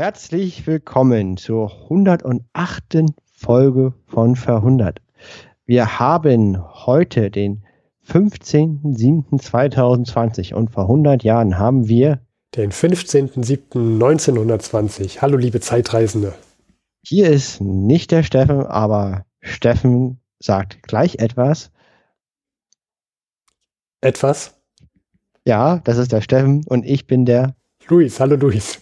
Herzlich willkommen zur 108. Folge von Verhundert. Wir haben heute den 15.07.2020 und vor 100 Jahren haben wir den 15.07.1920. Hallo liebe Zeitreisende. Hier ist nicht der Steffen, aber Steffen sagt gleich etwas. Etwas? Ja, das ist der Steffen und ich bin der Luis. Hallo Luis.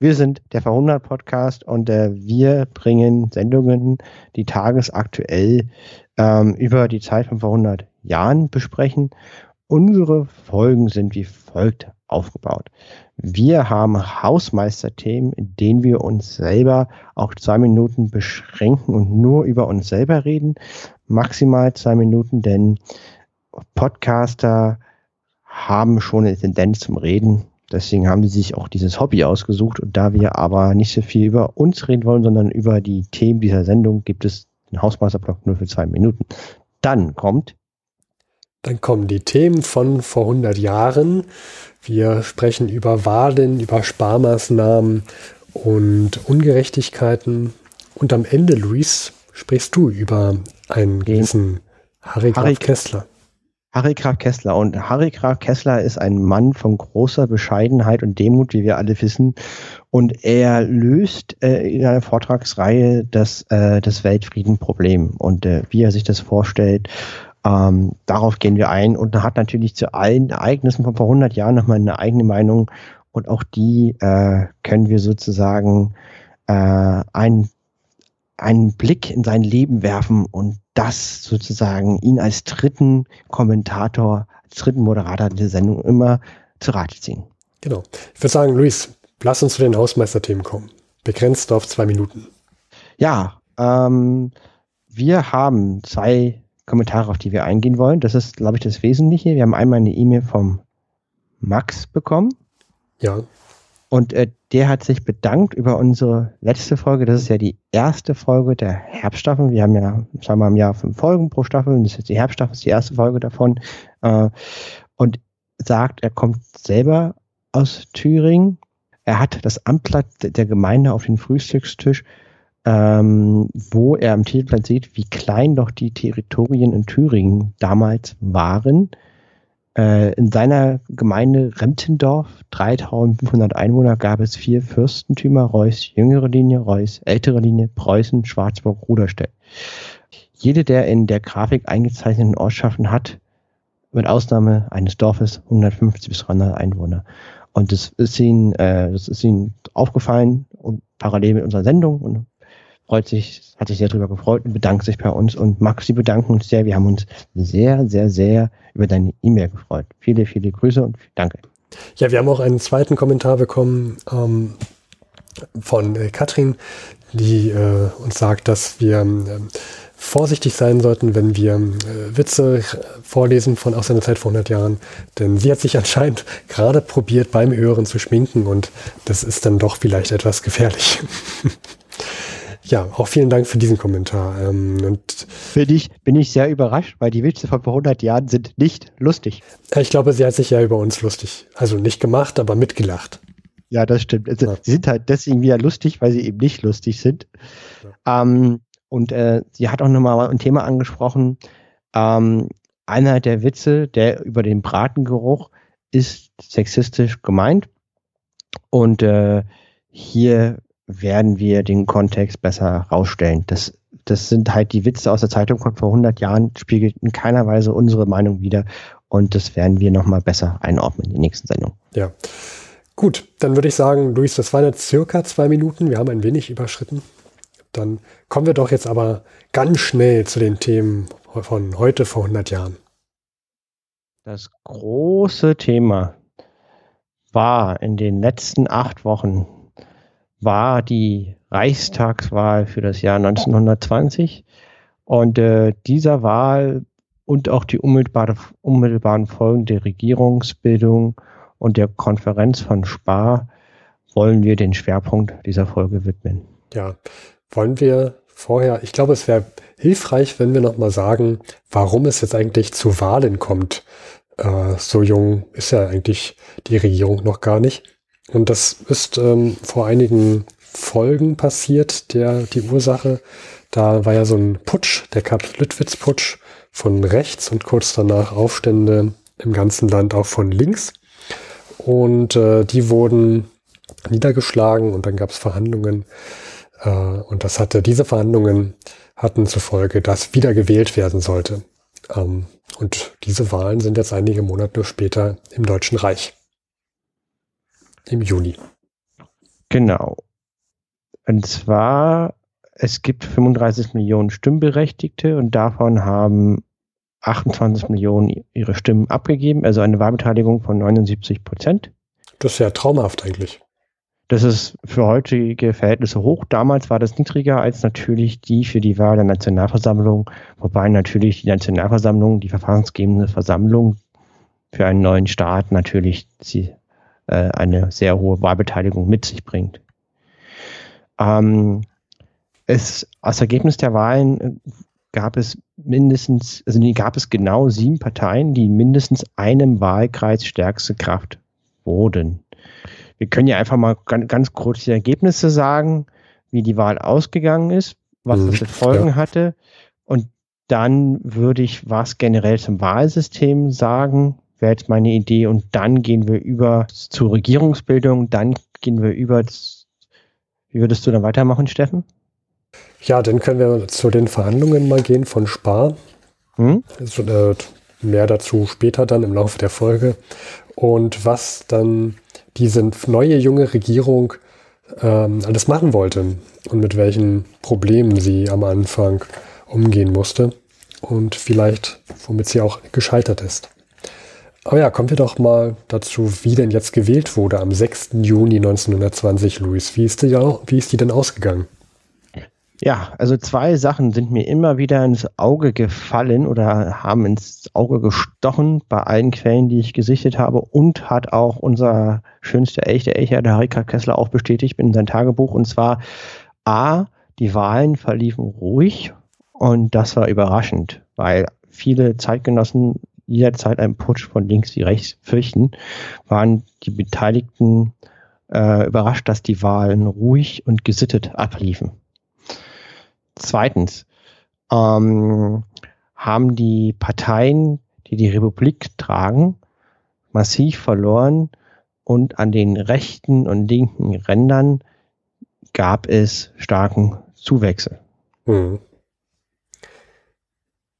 Wir sind der Verhundert Podcast und äh, wir bringen Sendungen, die tagesaktuell ähm, über die Zeit von vor 100 Jahren besprechen. Unsere Folgen sind wie folgt aufgebaut. Wir haben Hausmeisterthemen, in denen wir uns selber auch zwei Minuten beschränken und nur über uns selber reden. Maximal zwei Minuten, denn Podcaster haben schon eine Tendenz zum Reden Deswegen haben die sich auch dieses Hobby ausgesucht. Und da wir aber nicht so viel über uns reden wollen, sondern über die Themen dieser Sendung, gibt es den Hausmeisterblock nur für zwei Minuten. Dann kommt. Dann kommen die Themen von vor 100 Jahren. Wir sprechen über Wahlen, über Sparmaßnahmen und Ungerechtigkeiten. Und am Ende, Luis, sprichst du über einen gewissen Harry, Harry Kessler. Harry Graf Kessler. Und Harry Graf Kessler ist ein Mann von großer Bescheidenheit und Demut, wie wir alle wissen. Und er löst äh, in einer Vortragsreihe das, äh, das Weltfriedenproblem und äh, wie er sich das vorstellt. Ähm, darauf gehen wir ein und er hat natürlich zu allen Ereignissen von vor 100 Jahren nochmal eine eigene Meinung und auch die äh, können wir sozusagen äh, einen, einen Blick in sein Leben werfen und das sozusagen ihn als dritten Kommentator, als dritten Moderator der Sendung immer zu Rate ziehen. Genau. Ich würde sagen, Luis, lass uns zu den Hausmeisterthemen kommen. Begrenzt auf zwei Minuten. Ja, ähm, wir haben zwei Kommentare, auf die wir eingehen wollen. Das ist, glaube ich, das Wesentliche. Wir haben einmal eine E-Mail vom Max bekommen. Ja. Und äh, der hat sich bedankt über unsere letzte Folge. Das ist ja die erste Folge der Herbststaffel. Wir haben ja zweimal im Jahr fünf Folgen pro Staffel. Und das ist die Herbststaffel, ist die erste Folge davon. Äh, und sagt, er kommt selber aus Thüringen. Er hat das Amtblatt der Gemeinde auf den Frühstückstisch, ähm, wo er am Titelblatt sieht, wie klein doch die Territorien in Thüringen damals waren äh, in seiner Gemeinde Remtendorf, 3500 Einwohner, gab es vier Fürstentümer, Reuß jüngere Linie, Reuß ältere Linie, Preußen, Schwarzburg, Ruderstedt. Jede der in der Grafik eingezeichneten Ortschaften hat, mit Ausnahme eines Dorfes, 150 bis 300 Einwohner. Und das ist ihnen, äh, das ist ihnen aufgefallen und parallel mit unserer Sendung und freut sich, hat sich sehr darüber gefreut und bedankt sich bei uns. Und Max, wir bedanken uns sehr. Wir haben uns sehr, sehr, sehr über deine E-Mail gefreut. Viele, viele Grüße und danke. Ja, wir haben auch einen zweiten Kommentar bekommen ähm, von äh, Katrin, die äh, uns sagt, dass wir äh, vorsichtig sein sollten, wenn wir äh, Witze vorlesen von aus einer Zeit vor 100 Jahren. Denn sie hat sich anscheinend gerade probiert, beim Hören zu schminken und das ist dann doch vielleicht etwas gefährlich. Ja, auch vielen Dank für diesen Kommentar. Ähm, und bin, ich, bin ich sehr überrascht, weil die Witze von vor 100 Jahren sind nicht lustig. Ich glaube, sie hat sich ja über uns lustig, also nicht gemacht, aber mitgelacht. Ja, das stimmt. Also, ja. Sie sind halt deswegen wieder lustig, weil sie eben nicht lustig sind. Ja. Ähm, und äh, sie hat auch nochmal ein Thema angesprochen. Ähm, einer der Witze, der über den Bratengeruch, ist sexistisch gemeint. Und äh, hier werden wir den Kontext besser rausstellen. Das, das sind halt die Witze aus der Zeitung von vor 100 Jahren, spiegelt in keiner Weise unsere Meinung wider. Und das werden wir nochmal besser einordnen in der nächsten Sendung. Ja. Gut, dann würde ich sagen, Luis, das waren jetzt circa zwei Minuten. Wir haben ein wenig überschritten. Dann kommen wir doch jetzt aber ganz schnell zu den Themen von heute vor 100 Jahren. Das große Thema war in den letzten acht Wochen war die Reichstagswahl für das Jahr 1920. Und äh, dieser Wahl und auch die unmittelbare, unmittelbaren Folgen der Regierungsbildung und der Konferenz von Spar wollen wir den Schwerpunkt dieser Folge widmen. Ja, wollen wir vorher, ich glaube, es wäre hilfreich, wenn wir nochmal sagen, warum es jetzt eigentlich zu Wahlen kommt. Äh, so jung ist ja eigentlich die Regierung noch gar nicht. Und das ist ähm, vor einigen Folgen passiert, der, die Ursache. Da war ja so ein Putsch, der Kap-Lüttwitz-Putsch von rechts und kurz danach Aufstände im ganzen Land auch von links. Und äh, die wurden niedergeschlagen und dann gab es Verhandlungen. Äh, und das hatte, diese Verhandlungen hatten zur Folge, dass wieder gewählt werden sollte. Ähm, und diese Wahlen sind jetzt einige Monate später im Deutschen Reich. Im Juni. Genau. Und zwar, es gibt 35 Millionen Stimmberechtigte und davon haben 28 Millionen ihre Stimmen abgegeben, also eine Wahlbeteiligung von 79 Prozent. Das ist ja traumhaft eigentlich. Das ist für heutige Verhältnisse hoch. Damals war das niedriger als natürlich die für die Wahl der Nationalversammlung, wobei natürlich die Nationalversammlung, die verfassungsgebende Versammlung für einen neuen Staat natürlich sie, äh, eine sehr hohe Wahlbeteiligung mit sich bringt. Ähm, es, als Ergebnis der Wahlen äh, gab es mindestens, also gab es genau sieben Parteien, die mindestens einem Wahlkreis stärkste Kraft wurden. Wir können ja einfach mal ganz, ganz kurz die Ergebnisse sagen, wie die Wahl ausgegangen ist, was das für mhm. Folgen ja. hatte. Und dann würde ich was generell zum Wahlsystem sagen, wäre jetzt meine Idee. Und dann gehen wir über zur Regierungsbildung, dann gehen wir über. Wie würdest du dann weitermachen, Steffen? Ja, dann können wir zu den Verhandlungen mal gehen von Spar. Hm? Also, äh, mehr dazu später dann im Laufe der Folge. Und was dann diese neue junge Regierung ähm, alles machen wollte und mit welchen Problemen sie am Anfang umgehen musste und vielleicht womit sie auch gescheitert ist. Aber ja, kommen wir doch mal dazu, wie denn jetzt gewählt wurde am 6. Juni 1920, Luis. Wie ist die, wie ist die denn ausgegangen? Ja, also zwei Sachen sind mir immer wieder ins Auge gefallen oder haben ins Auge gestochen bei allen Quellen, die ich gesichtet habe und hat auch unser schönster echter Echer, der Rikard Kessler, auch bestätigt in seinem Tagebuch. Und zwar A, die Wahlen verliefen ruhig und das war überraschend, weil viele Zeitgenossen jederzeit einen Putsch von links wie rechts fürchten, waren die Beteiligten äh, überrascht, dass die Wahlen ruhig und gesittet abliefen. Zweitens ähm, haben die Parteien, die die Republik tragen, massiv verloren und an den rechten und linken Rändern gab es starken Zuwächse. Mhm.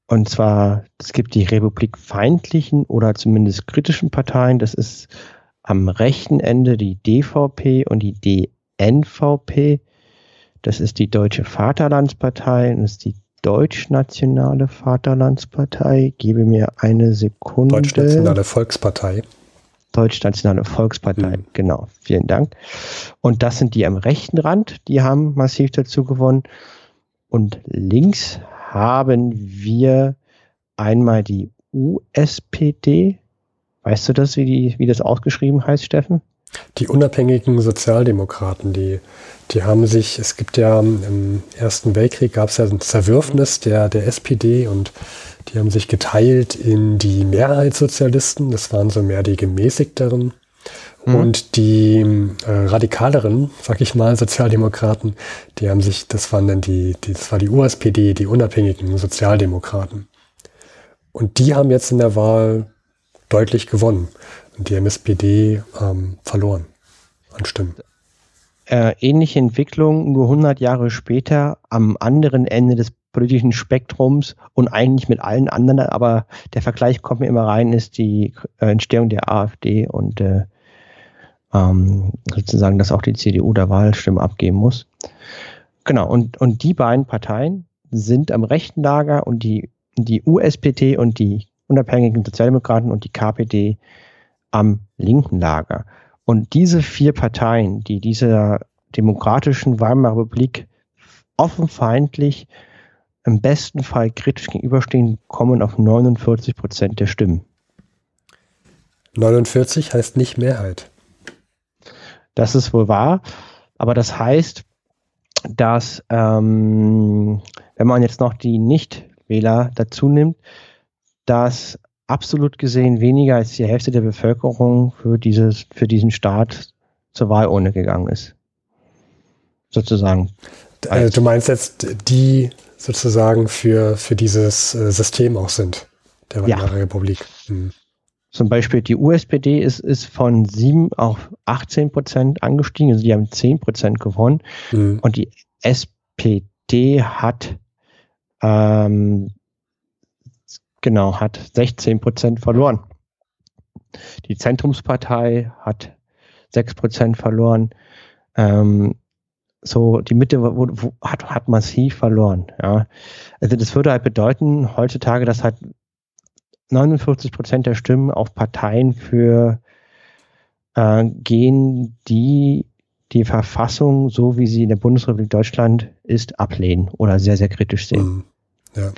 Und zwar, es gibt die republikfeindlichen oder zumindest kritischen Parteien. Das ist am rechten Ende die DVP und die DNVP. Das ist die Deutsche Vaterlandspartei und das ist die Deutschnationale Vaterlandspartei. Gebe mir eine Sekunde. Deutschnationale Volkspartei. Deutschnationale Volkspartei, mhm. genau. Vielen Dank. Und das sind die am rechten Rand, die haben massiv dazu gewonnen. Und links haben wir einmal die USPD. Weißt du das, wie, die, wie das ausgeschrieben heißt, Steffen? Die unabhängigen Sozialdemokraten, die, die haben sich, es gibt ja im Ersten Weltkrieg gab es ja ein Zerwürfnis der, der SPD und die haben sich geteilt in die Mehrheitssozialisten, das waren so mehr die gemäßigteren, mhm. und die äh, radikaleren, sag ich mal, Sozialdemokraten, die haben sich, das waren dann die, die, das war die USPD, die unabhängigen Sozialdemokraten. Und die haben jetzt in der Wahl deutlich gewonnen und die MSPD ähm, verloren an Stimmen. Äh, ähnliche Entwicklung nur 100 Jahre später am anderen Ende des politischen Spektrums und eigentlich mit allen anderen, aber der Vergleich kommt mir immer rein, ist die äh, Entstehung der AfD und äh, ähm, sozusagen, dass auch die CDU der Wahlstimme abgeben muss. Genau, und, und die beiden Parteien sind am rechten Lager und die, die USPD und die unabhängigen Sozialdemokraten und die KPD am linken Lager. Und diese vier Parteien, die dieser demokratischen Weimarer Republik offen feindlich, im besten Fall kritisch gegenüberstehen, kommen auf 49 Prozent der Stimmen. 49 heißt nicht Mehrheit. Das ist wohl wahr, aber das heißt, dass ähm, wenn man jetzt noch die Nichtwähler dazu nimmt, dass absolut gesehen weniger als die Hälfte der Bevölkerung für, dieses, für diesen Staat zur Wahlurne gegangen ist. Sozusagen. Äh, du meinst jetzt, die sozusagen für, für dieses äh, System auch sind, der Weimarer ja. Republik. Hm. Zum Beispiel die USPD ist, ist von 7 auf 18 Prozent angestiegen, also die haben 10 Prozent gewonnen. Mhm. Und die SPD hat ähm, genau, hat 16 Prozent verloren. Die Zentrumspartei hat 6 Prozent verloren. Ähm, so, die Mitte hat, hat massiv verloren. Ja. Also das würde halt bedeuten, heutzutage, dass halt 49 Prozent der Stimmen auf Parteien für äh, gehen, die die Verfassung, so wie sie in der Bundesrepublik Deutschland ist, ablehnen oder sehr, sehr kritisch sehen. Mhm. Ja.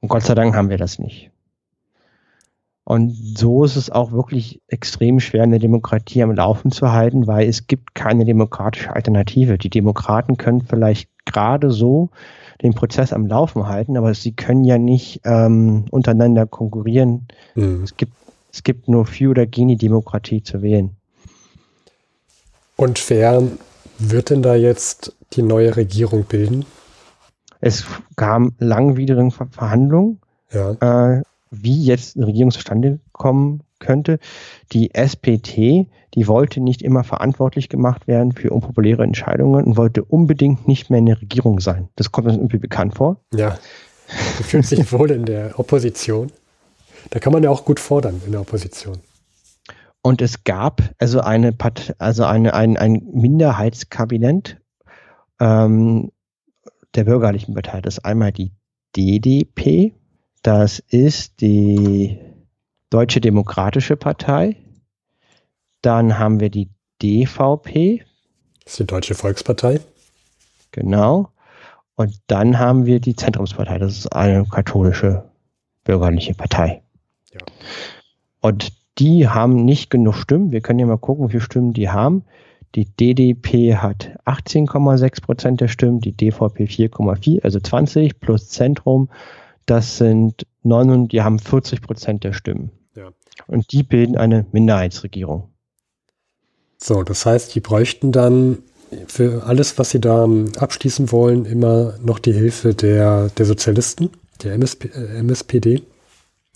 Und Gott sei Dank haben wir das nicht. Und so ist es auch wirklich extrem schwer, eine Demokratie am Laufen zu halten, weil es gibt keine demokratische Alternative. Die Demokraten können vielleicht gerade so den Prozess am Laufen halten, aber sie können ja nicht ähm, untereinander konkurrieren. Mhm. Es, gibt, es gibt nur für oder gegen die Demokratie zu wählen. Und wer wird denn da jetzt die neue Regierung bilden? Es kam langwidrigen Verhandlungen, ja. äh, wie jetzt eine Regierung zustande kommen könnte. Die SPT, die wollte nicht immer verantwortlich gemacht werden für unpopuläre Entscheidungen und wollte unbedingt nicht mehr in der Regierung sein. Das kommt uns irgendwie bekannt vor. Ja. Du fühlst dich wohl in der Opposition. Da kann man ja auch gut fordern in der Opposition. Und es gab also eine Part also eine, ein, ein Minderheitskabinett ähm, der bürgerlichen Partei. Das ist einmal die DDP, das ist die Deutsche Demokratische Partei. Dann haben wir die DVP. Das ist die Deutsche Volkspartei. Genau. Und dann haben wir die Zentrumspartei. Das ist eine katholische bürgerliche Partei. Ja. Und die haben nicht genug Stimmen. Wir können ja mal gucken, wie viele Stimmen die haben. Die DDP hat 18,6 Prozent der Stimmen, die DVP 4,4, also 20 plus Zentrum. Das sind 9, die haben 40 Prozent der Stimmen. Ja. Und die bilden eine Minderheitsregierung. So, das heißt, die bräuchten dann für alles, was sie da abschließen wollen, immer noch die Hilfe der, der Sozialisten, der MSP, äh, MSPD.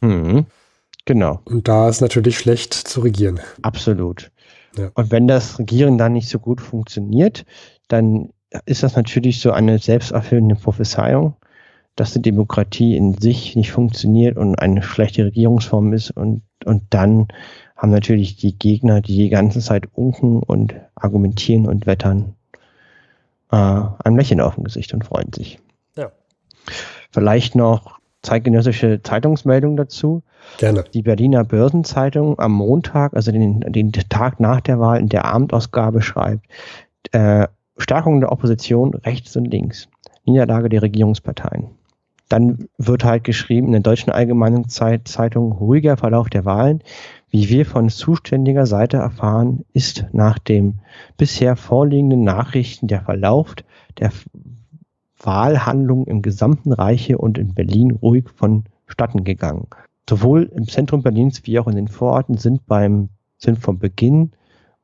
Mhm. Genau. Und da ist natürlich schlecht zu regieren. Absolut. Ja. Und wenn das Regieren dann nicht so gut funktioniert, dann ist das natürlich so eine selbsterfüllende Prophezeiung dass die Demokratie in sich nicht funktioniert und eine schlechte Regierungsform ist und, und dann haben natürlich die Gegner, die die ganze Zeit unken und argumentieren und wettern, äh, ein Lächeln auf dem Gesicht und freuen sich. Ja. Vielleicht noch zeitgenössische Zeitungsmeldung dazu. Gerne. Die Berliner Börsenzeitung am Montag, also den, den Tag nach der Wahl in der Abendausgabe schreibt, äh, Stärkung der Opposition rechts und links. Niederlage der Regierungsparteien. Dann wird halt geschrieben in der Deutschen Allgemeinen Zeitung ruhiger Verlauf der Wahlen. Wie wir von zuständiger Seite erfahren, ist nach dem bisher vorliegenden Nachrichten der Verlauf der Wahlhandlung im gesamten Reiche und in Berlin ruhig vonstatten gegangen. Sowohl im Zentrum Berlins wie auch in den Vororten sind beim sind vom Beginn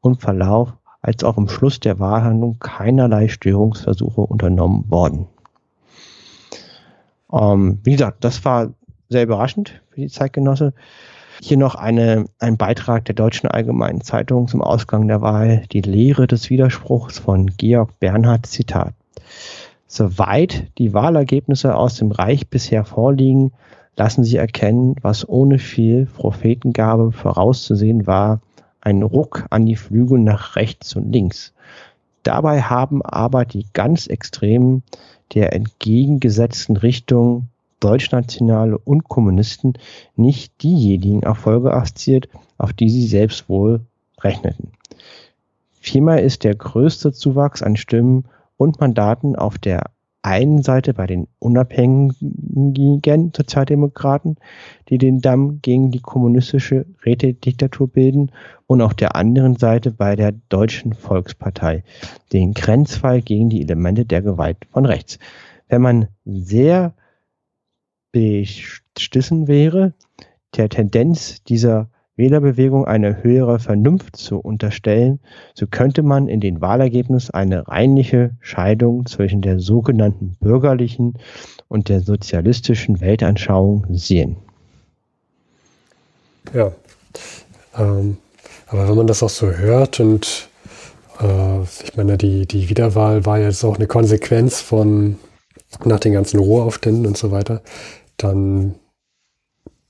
und Verlauf als auch im Schluss der Wahlhandlung keinerlei Störungsversuche unternommen worden. Ähm, wie gesagt, das war sehr überraschend für die Zeitgenosse. Hier noch eine, ein Beitrag der Deutschen Allgemeinen Zeitung zum Ausgang der Wahl, die Lehre des Widerspruchs von Georg Bernhard, Zitat. Soweit die Wahlergebnisse aus dem Reich bisher vorliegen, lassen sie erkennen, was ohne viel Prophetengabe vorauszusehen war, ein Ruck an die Flügel nach rechts und links. Dabei haben aber die ganz Extremen der entgegengesetzten Richtung Deutschnationale und Kommunisten nicht diejenigen Erfolge erzielt, auf die sie selbst wohl rechneten. Vielmehr ist der größte Zuwachs an Stimmen und Mandaten auf der einen Seite bei den unabhängigen Sozialdemokraten, die den Damm gegen die kommunistische Rätediktatur bilden, und auf der anderen Seite bei der Deutschen Volkspartei, den Grenzfall gegen die Elemente der Gewalt von rechts. Wenn man sehr bestissen wäre, der Tendenz dieser Wählerbewegung eine höhere Vernunft zu unterstellen, so könnte man in den Wahlergebnissen eine reinliche Scheidung zwischen der sogenannten bürgerlichen und der sozialistischen Weltanschauung sehen. Ja, ähm, aber wenn man das auch so hört und äh, ich meine, die, die Wiederwahl war jetzt auch eine Konsequenz von nach den ganzen Ruheaufständen und so weiter, dann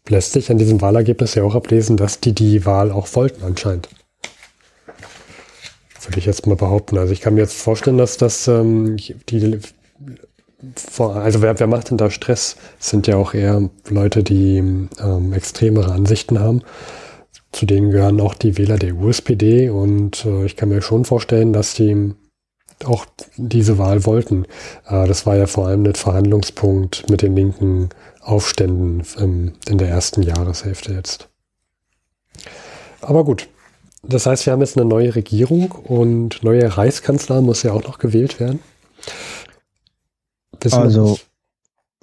lässt sich an diesem Wahlergebnis ja auch ablesen, dass die die Wahl auch wollten anscheinend. Würde ich jetzt mal behaupten. Also ich kann mir jetzt vorstellen, dass das ähm, die also wer, wer macht denn da Stress? Das sind ja auch eher Leute, die ähm, extremere Ansichten haben. Zu denen gehören auch die Wähler der USPD und äh, ich kann mir schon vorstellen, dass die auch diese Wahl wollten. Äh, das war ja vor allem ein Verhandlungspunkt mit den linken Aufständen in der ersten Jahreshälfte jetzt. Aber gut. Das heißt, wir haben jetzt eine neue Regierung und neuer Reichskanzler muss ja auch noch gewählt werden. Wissen also,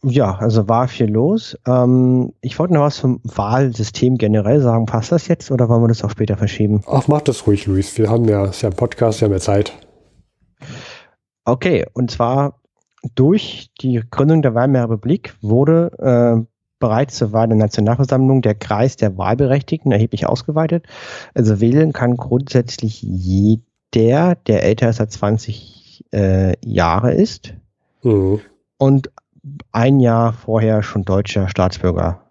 ja, also war viel los. Ähm, ich wollte noch was zum Wahlsystem generell sagen. Passt das jetzt oder wollen wir das auch später verschieben? Ach, mach das ruhig, Luis. Wir haben ja, es ist ja ein Podcast, wir haben ja Zeit. Okay, und zwar durch die Gründung der Weimarer Republik wurde äh, bereits zur Wahl der Nationalversammlung der Kreis der Wahlberechtigten erheblich ausgeweitet. Also wählen kann grundsätzlich jeder, der älter als 20 äh, Jahre ist mhm. und ein Jahr vorher schon deutscher Staatsbürger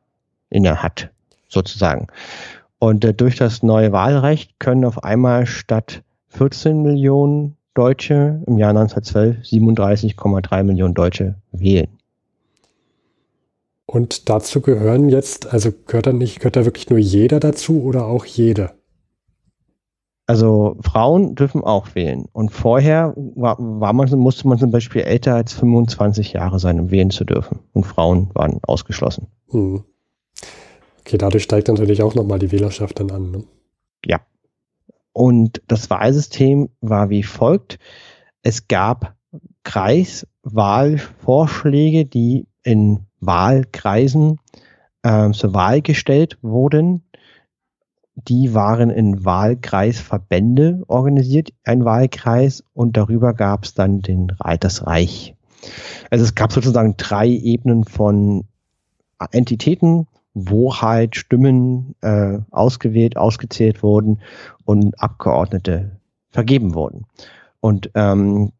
inne hat, sozusagen. Und äh, durch das neue Wahlrecht können auf einmal statt 14 Millionen Deutsche im Jahr 1912 37,3 Millionen Deutsche wählen. Und dazu gehören jetzt, also gehört da nicht, gehört da wirklich nur jeder dazu oder auch jede? Also Frauen dürfen auch wählen. Und vorher war, war man, musste man zum Beispiel älter als 25 Jahre sein, um wählen zu dürfen. Und Frauen waren ausgeschlossen. Hm. Okay, dadurch steigt natürlich auch nochmal die Wählerschaft dann an. Ne? Ja. Und das Wahlsystem war wie folgt. Es gab Kreiswahlvorschläge, die in Wahlkreisen äh, zur Wahl gestellt wurden. Die waren in Wahlkreisverbände organisiert, ein Wahlkreis, und darüber gab es dann den, das Reich. Also es gab sozusagen drei Ebenen von Entitäten, wo halt Stimmen äh, ausgewählt, ausgezählt wurden und Abgeordnete vergeben wurden. Und ähm,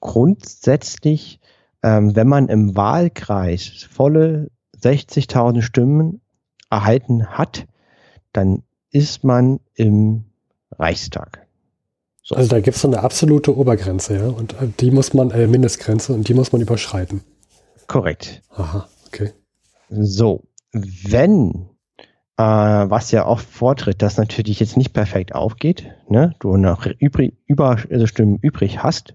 grundsätzlich, ähm, wenn man im Wahlkreis volle 60.000 Stimmen erhalten hat, dann ist man im Reichstag. So. Also da gibt es so eine absolute Obergrenze, ja, und äh, die muss man, äh, Mindestgrenze, und die muss man überschreiten. Korrekt. Aha, okay. So, wenn, äh, was ja oft vortritt, dass natürlich jetzt nicht perfekt aufgeht, ne, du noch übrig, über, also Stimmen übrig hast,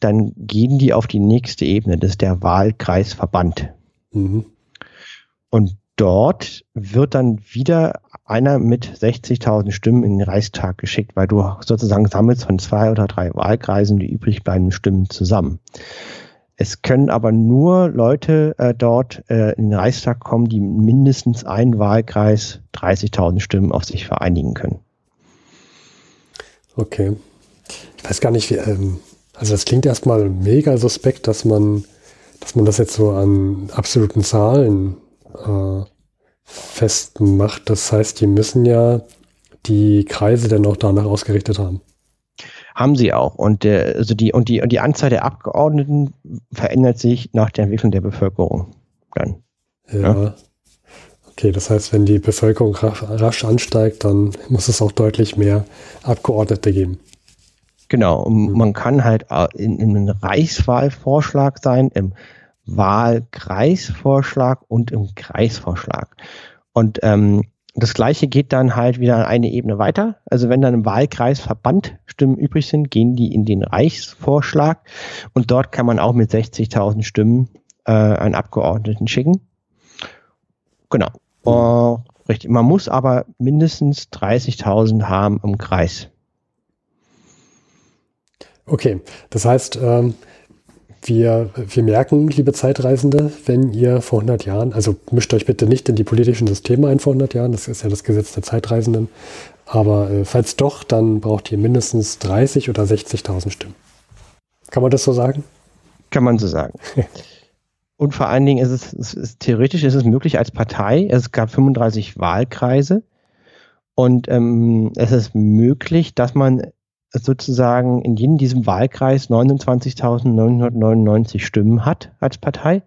dann gehen die auf die nächste Ebene, das ist der Wahlkreisverband. Mhm. Und dort wird dann wieder einer mit 60.000 Stimmen in den Reichstag geschickt, weil du sozusagen sammelst von zwei oder drei Wahlkreisen die übrig bleibenden Stimmen zusammen. Es können aber nur Leute äh, dort äh, in den Reichstag kommen, die mindestens ein Wahlkreis 30.000 Stimmen auf sich vereinigen können. Okay. Ich weiß gar nicht, wie, ähm, also es klingt erstmal mega suspekt, dass man, dass man das jetzt so an absoluten Zahlen äh, festmacht. Das heißt, die müssen ja die Kreise dann auch danach ausgerichtet haben. Haben sie auch. Und, der, also die, und, die, und die Anzahl der Abgeordneten verändert sich nach der Entwicklung der Bevölkerung dann. Ja. ja. Okay, das heißt, wenn die Bevölkerung rasch ansteigt, dann muss es auch deutlich mehr Abgeordnete geben. Genau, und mhm. man kann halt in, in einem Reichswahlvorschlag sein, im Wahlkreisvorschlag und im Kreisvorschlag. Und ähm, das gleiche geht dann halt wieder eine Ebene weiter. Also wenn dann im Wahlkreisverband Stimmen übrig sind, gehen die in den Reichsvorschlag und dort kann man auch mit 60.000 Stimmen äh, einen Abgeordneten schicken. Genau. Uh, richtig. Man muss aber mindestens 30.000 haben im Kreis. Okay, das heißt, ähm, wir, wir merken, liebe Zeitreisende, wenn ihr vor 100 Jahren, also mischt euch bitte nicht in die politischen Systeme ein vor 100 Jahren, das ist ja das Gesetz der Zeitreisenden, aber äh, falls doch, dann braucht ihr mindestens 30 oder 60.000 Stimmen. Kann man das so sagen? Kann man so sagen. Und vor allen Dingen ist es, es ist, theoretisch ist es möglich als Partei. Es gab 35 Wahlkreise und ähm, es ist möglich, dass man sozusagen in jedem diesem Wahlkreis 29.999 Stimmen hat als Partei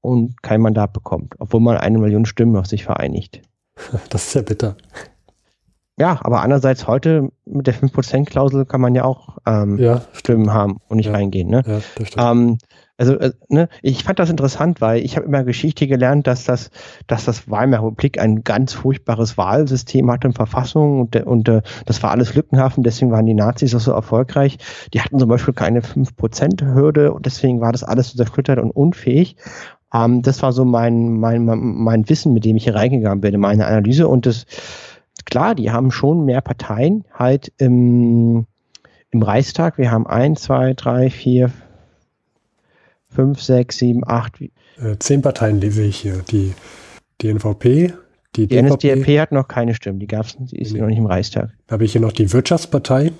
und kein Mandat bekommt, obwohl man eine Million Stimmen auf sich vereinigt. Das ist ja bitter. Ja, aber andererseits heute mit der 5%-Klausel kann man ja auch ähm, ja, Stimmen haben und nicht ja. reingehen. Ne? Ja, das stimmt. Ähm, also äh, ne, ich fand das interessant, weil ich habe immer Geschichte gelernt, dass das, dass das Weimarer Republik ein ganz furchtbares Wahlsystem hatte und Verfassung und, und äh, das war alles lückenhaft und deswegen waren die Nazis auch so erfolgreich. Die hatten zum Beispiel keine 5%-Hürde und deswegen war das alles so zerschüttert und unfähig. Ähm, das war so mein, mein, mein Wissen, mit dem ich hier reingegangen bin in meine Analyse und das klar, die haben schon mehr Parteien halt im, im Reichstag. Wir haben ein, zwei, drei, vier, fünf, sechs, sieben, acht. Äh, zehn Parteien lese ich hier. Die, die NVP, die, die NSDAP hat noch keine Stimmen, die gab es, die ist nee. noch nicht im Reichstag. Da habe ich hier noch die Wirtschaftspartei,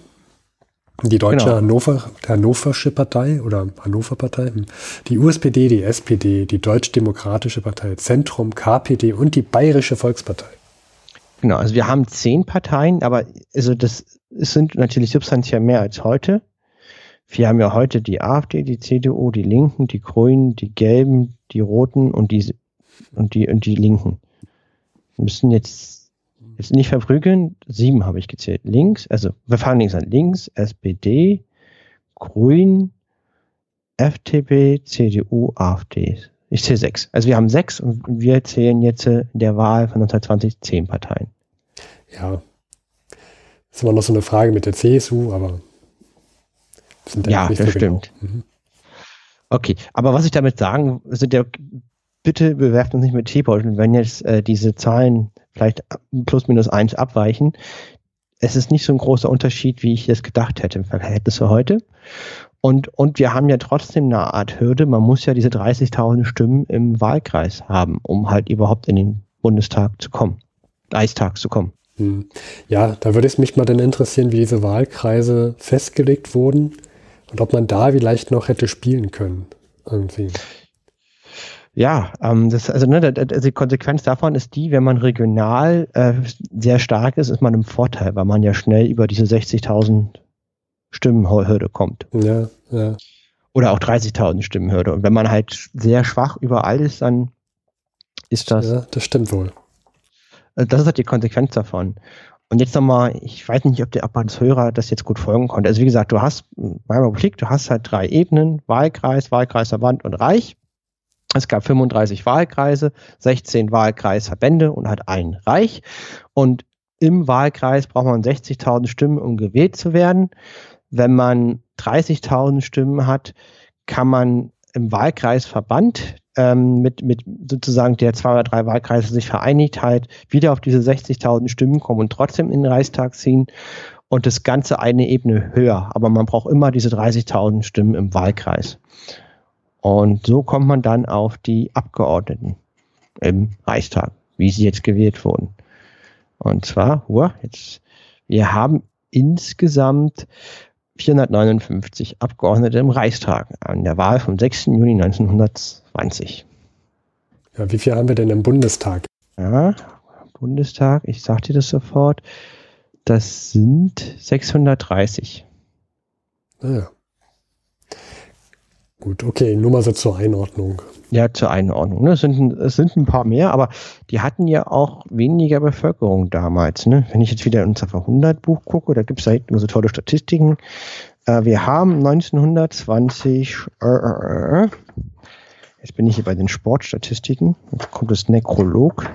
die Deutsche genau. Hannover, Hannoversche Partei oder Hannover Partei, die USPD, die SPD, die Deutsch-Demokratische Partei, Zentrum, KPD und die Bayerische Volkspartei. Genau, also wir haben zehn Parteien, aber also das sind natürlich substanziell mehr als heute. Wir haben ja heute die AfD, die CDU, die Linken, die Grünen, die Gelben, die Roten und die und die und die Linken. Wir müssen jetzt jetzt nicht verprügeln. Sieben habe ich gezählt. Links, also wir fangen links an. Links, SPD, Grün, FDP, CDU, AfD. Ich zähle sechs. Also wir haben sechs und wir zählen jetzt in der Wahl von 1920 zehn Parteien. Ja. Das ist immer noch so eine Frage mit der CSU, aber ja, das so stimmt. Genau. Mhm. Okay, aber was ich damit sagen, sind ja, bitte bewerft uns nicht mit Teebeuteln, wenn jetzt äh, diese Zahlen vielleicht plus minus eins abweichen. Es ist nicht so ein großer Unterschied, wie ich es gedacht hätte im Verhältnis zu heute. Und, und wir haben ja trotzdem eine Art Hürde. Man muss ja diese 30.000 Stimmen im Wahlkreis haben, um halt überhaupt in den Bundestag zu kommen, Reichstag zu kommen. Hm. Ja, da würde es mich mal dann interessieren, wie diese Wahlkreise festgelegt wurden und ob man da vielleicht noch hätte spielen können. Irgendwie. Ja, ähm, das, also, ne, also die Konsequenz davon ist die, wenn man regional äh, sehr stark ist, ist man im Vorteil, weil man ja schnell über diese 60.000 Stimmenhürde kommt. Ja, ja. Oder auch 30.000 Stimmenhürde. Und wenn man halt sehr schwach überall ist, dann ist das. Ja, das stimmt wohl. Äh, das ist halt die Konsequenz davon. Und jetzt nochmal, ich weiß nicht, ob der ob als Hörer das jetzt gut folgen konnte. Also wie gesagt, du hast beim Republik, du hast halt drei Ebenen, Wahlkreis, Wahlkreisverband und Reich. Es gab 35 Wahlkreise, 16 Wahlkreisverbände und halt ein Reich. Und im Wahlkreis braucht man 60.000 Stimmen, um gewählt zu werden. Wenn man 30.000 Stimmen hat, kann man im Wahlkreisverband ähm, mit, mit sozusagen der zwei oder drei Wahlkreise sich vereinigt halt wieder auf diese 60.000 Stimmen kommen und trotzdem in den Reichstag ziehen und das Ganze eine Ebene höher. Aber man braucht immer diese 30.000 Stimmen im Wahlkreis. Und so kommt man dann auf die Abgeordneten im Reichstag, wie sie jetzt gewählt wurden. Und zwar, uh, jetzt, wir haben insgesamt 459 Abgeordnete im Reichstag an der Wahl vom 6. Juni 1920. Ja, wie viel haben wir denn im Bundestag? Ja, Bundestag, ich sag dir das sofort, das sind 630. Naja. Gut, okay, nur mal so zur Einordnung. Ja, zur Einordnung. Ne? Es, sind, es sind ein paar mehr, aber die hatten ja auch weniger Bevölkerung damals. Ne? Wenn ich jetzt wieder in unser Verhundert-Buch gucke, da gibt es da immer so tolle Statistiken. Äh, wir haben 1920, äh, äh, äh, jetzt bin ich hier bei den Sportstatistiken, jetzt kommt das Nekrolog,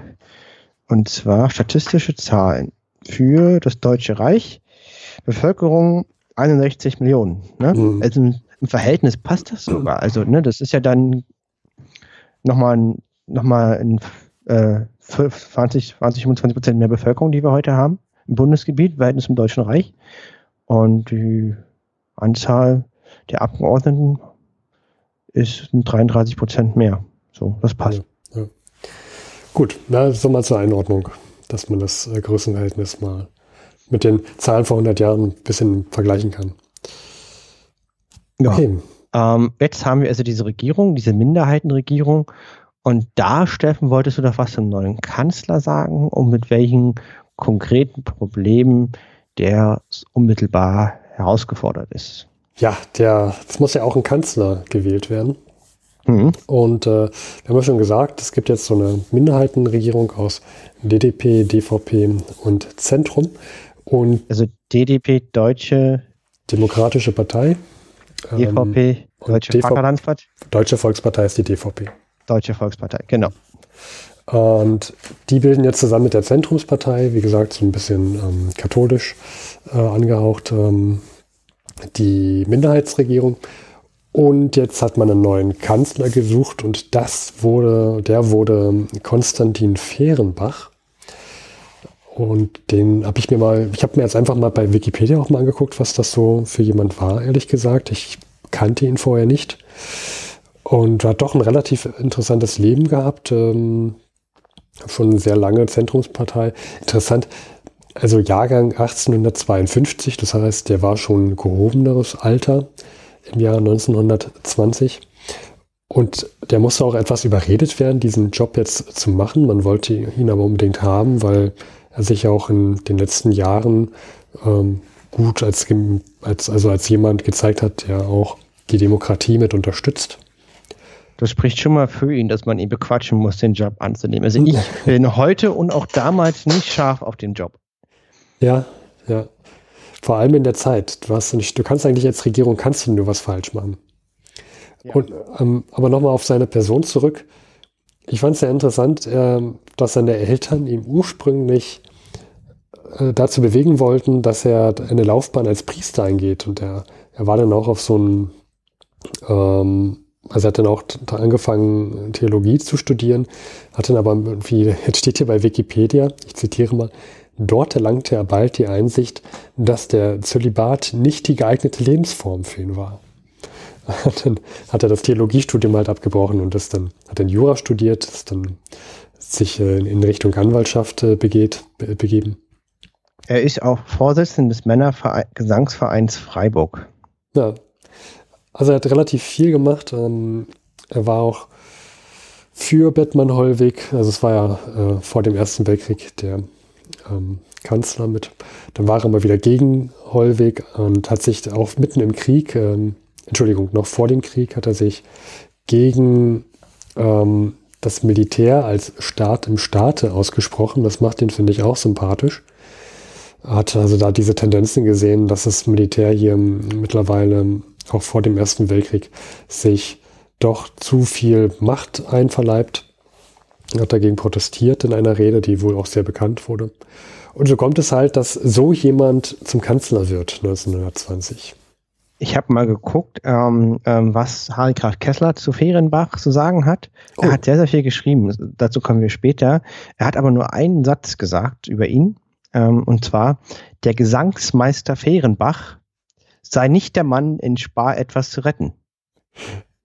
und zwar statistische Zahlen für das Deutsche Reich. Bevölkerung 61 Millionen. Ne? Mhm. Also im Verhältnis passt das sogar. Also, ne, das ist ja dann nochmal ein, nochmal ein äh, 20, 20, 25 Prozent mehr Bevölkerung, die wir heute haben im Bundesgebiet, Verhältnis zum Deutschen Reich. Und die Anzahl der Abgeordneten ist 33 Prozent mehr. So, das passt. Ja, ja. Gut, na, so mal zur Einordnung, dass man das äh, Größenverhältnis mal mit den Zahlen vor 100 Jahren ein bisschen vergleichen kann. Ja. Okay. Ähm, jetzt haben wir also diese Regierung, diese Minderheitenregierung. Und da, Steffen, wolltest du doch was zum neuen Kanzler sagen und mit welchen konkreten Problemen der unmittelbar herausgefordert ist. Ja, der, es muss ja auch ein Kanzler gewählt werden. Mhm. Und äh, wir haben ja schon gesagt, es gibt jetzt so eine Minderheitenregierung aus DDP, DVP und Zentrum. Und also DDP, Deutsche Demokratische Partei. DVP, ähm, Deutsche Vaterlandspartei. Deutsche Volkspartei ist die DVP. Deutsche Volkspartei, genau. Und die bilden jetzt zusammen mit der Zentrumspartei, wie gesagt, so ein bisschen ähm, katholisch äh, angehaucht, ähm, die Minderheitsregierung. Und jetzt hat man einen neuen Kanzler gesucht und das wurde, der wurde Konstantin Fehrenbach. Und den habe ich mir mal, ich habe mir jetzt einfach mal bei Wikipedia auch mal angeguckt, was das so für jemand war, ehrlich gesagt. Ich kannte ihn vorher nicht. Und hat doch ein relativ interessantes Leben gehabt. Ähm, schon sehr lange Zentrumspartei. Interessant, also Jahrgang 1852, das heißt, der war schon gehobeneres Alter im Jahr 1920. Und der musste auch etwas überredet werden, diesen Job jetzt zu machen. Man wollte ihn aber unbedingt haben, weil er sich auch in den letzten Jahren ähm, gut als, als, also als jemand gezeigt hat, der auch die Demokratie mit unterstützt. Das spricht schon mal für ihn, dass man ihn bequatschen muss, den Job anzunehmen. Also ich bin heute und auch damals nicht scharf auf den Job. Ja, ja. Vor allem in der Zeit. Du, nicht, du kannst eigentlich als Regierung kannst du nur was falsch machen. Ja. Und, ähm, aber nochmal auf seine Person zurück. Ich fand es sehr interessant, äh, dass seine Eltern ihn ursprünglich äh, dazu bewegen wollten, dass er eine Laufbahn als Priester eingeht. Und er, er war dann auch auf so einem ähm, also er hat dann auch angefangen, Theologie zu studieren, hat dann aber irgendwie, jetzt steht hier bei Wikipedia, ich zitiere mal, dort erlangte er bald die Einsicht, dass der Zölibat nicht die geeignete Lebensform für ihn war. dann hat er das Theologiestudium halt abgebrochen und das dann, hat dann Jura studiert, ist dann sich äh, in Richtung Anwaltschaft äh, begeht, begeben. Er ist auch Vorsitzender des Männergesangsvereins Freiburg. Ja, also er hat relativ viel gemacht. Ähm, er war auch für Bettmann Hollweg, also es war ja äh, vor dem Ersten Weltkrieg der ähm, Kanzler mit. Dann war er mal wieder gegen Hollweg und hat sich auch mitten im Krieg, ähm, Entschuldigung, noch vor dem Krieg hat er sich gegen ähm, das Militär als Staat im Staate ausgesprochen. Das macht ihn, finde ich, auch sympathisch. Er hat also da diese Tendenzen gesehen, dass das Militär hier mittlerweile auch vor dem Ersten Weltkrieg sich doch zu viel Macht einverleibt. Er hat dagegen protestiert in einer Rede, die wohl auch sehr bekannt wurde. Und so kommt es halt, dass so jemand zum Kanzler wird 1920. Ich habe mal geguckt, ähm, ähm, was Harry Graf Kessler zu Fehrenbach zu sagen hat. Er oh. hat sehr, sehr viel geschrieben. Dazu kommen wir später. Er hat aber nur einen Satz gesagt über ihn. Ähm, und zwar, der Gesangsmeister Fehrenbach sei nicht der Mann in Spar etwas zu retten.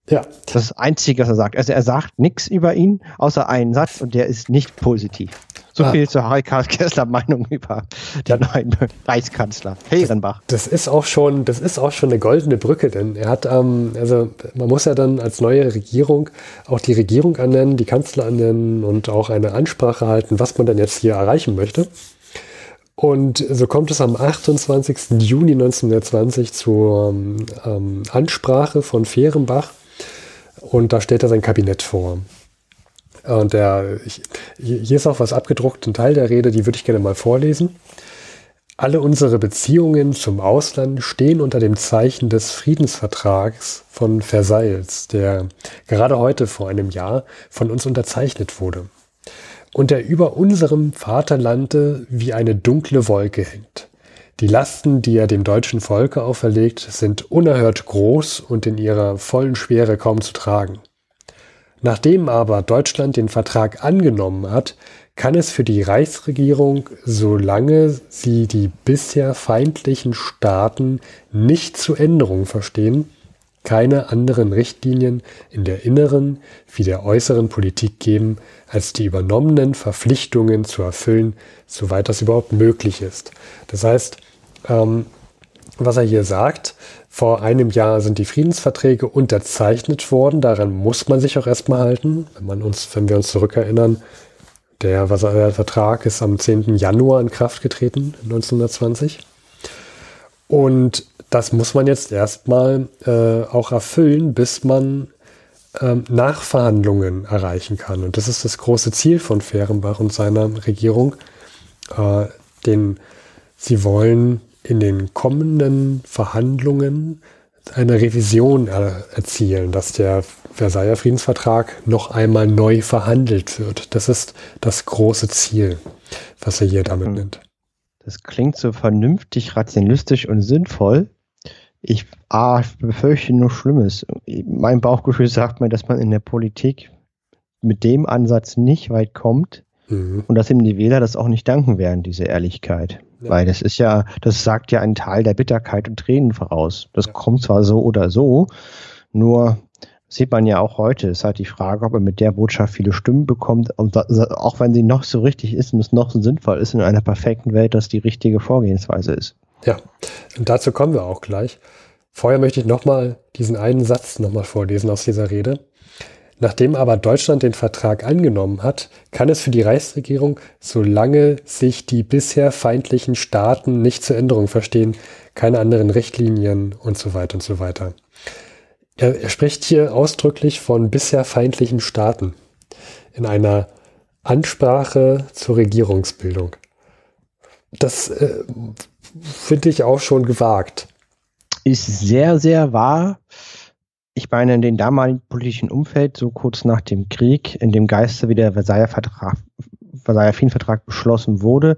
Ja. Das ist das Einzige, was er sagt. Also er sagt nichts über ihn, außer einen Satz und der ist nicht positiv. So ah. viel zur Harry Karl Kessler Meinung über den neuen Reichskanzler Fehrenbach. Das, das, ist auch schon, das ist auch schon eine goldene Brücke, denn er hat, ähm, also man muss ja dann als neue Regierung auch die Regierung ernennen, die Kanzler ernennen und auch eine Ansprache halten, was man denn jetzt hier erreichen möchte. Und so kommt es am 28. Juni 1920 zur ähm, Ansprache von Fehrenbach. Und da stellt er sein Kabinett vor. Und der, ich, hier ist auch was abgedruckt, ein Teil der Rede, die würde ich gerne mal vorlesen. Alle unsere Beziehungen zum Ausland stehen unter dem Zeichen des Friedensvertrags von Versailles, der gerade heute vor einem Jahr von uns unterzeichnet wurde und der über unserem Vaterlande wie eine dunkle Wolke hängt. Die Lasten, die er dem deutschen Volke auferlegt, sind unerhört groß und in ihrer vollen Schwere kaum zu tragen. Nachdem aber Deutschland den Vertrag angenommen hat, kann es für die Reichsregierung, solange sie die bisher feindlichen Staaten nicht zu Änderung verstehen, keine anderen Richtlinien in der inneren wie der äußeren Politik geben, als die übernommenen Verpflichtungen zu erfüllen, soweit das überhaupt möglich ist. Das heißt, ähm, was er hier sagt, vor einem Jahr sind die Friedensverträge unterzeichnet worden. Daran muss man sich auch erstmal halten. Wenn man uns, wenn wir uns zurückerinnern, der, der Vertrag ist am 10. Januar in Kraft getreten, 1920. Und das muss man jetzt erstmal äh, auch erfüllen, bis man ähm, Nachverhandlungen erreichen kann. Und das ist das große Ziel von Fehrenbach und seiner Regierung. Äh, den, sie wollen in den kommenden Verhandlungen eine Revision er erzielen, dass der Versailler Friedensvertrag noch einmal neu verhandelt wird. Das ist das große Ziel, was er hier damit mhm. nennt. Das klingt so vernünftig, rationalistisch und sinnvoll. Ich, ah, befürchte nur Schlimmes. Mein Bauchgefühl sagt mir, dass man in der Politik mit dem Ansatz nicht weit kommt mhm. und dass ihm die Wähler das auch nicht danken werden, diese Ehrlichkeit. Ja. Weil das ist ja, das sagt ja einen Teil der Bitterkeit und Tränen voraus. Das ja. kommt zwar so oder so, nur sieht man ja auch heute. Es ist halt die Frage, ob er mit der Botschaft viele Stimmen bekommt, auch wenn sie noch so richtig ist und es noch so sinnvoll ist in einer perfekten Welt, dass die richtige Vorgehensweise ist. Ja, und dazu kommen wir auch gleich. Vorher möchte ich nochmal diesen einen Satz nochmal vorlesen aus dieser Rede. Nachdem aber Deutschland den Vertrag angenommen hat, kann es für die Reichsregierung, solange sich die bisher feindlichen Staaten nicht zur Änderung verstehen, keine anderen Richtlinien und so weiter und so weiter. Er, er spricht hier ausdrücklich von bisher feindlichen Staaten in einer Ansprache zur Regierungsbildung. Das äh, finde ich auch schon gewagt. Ist sehr, sehr wahr. Ich meine, in dem damaligen politischen Umfeld, so kurz nach dem Krieg, in dem Geiste, wie der Versailler Vertrag, Versailler Friedensvertrag beschlossen wurde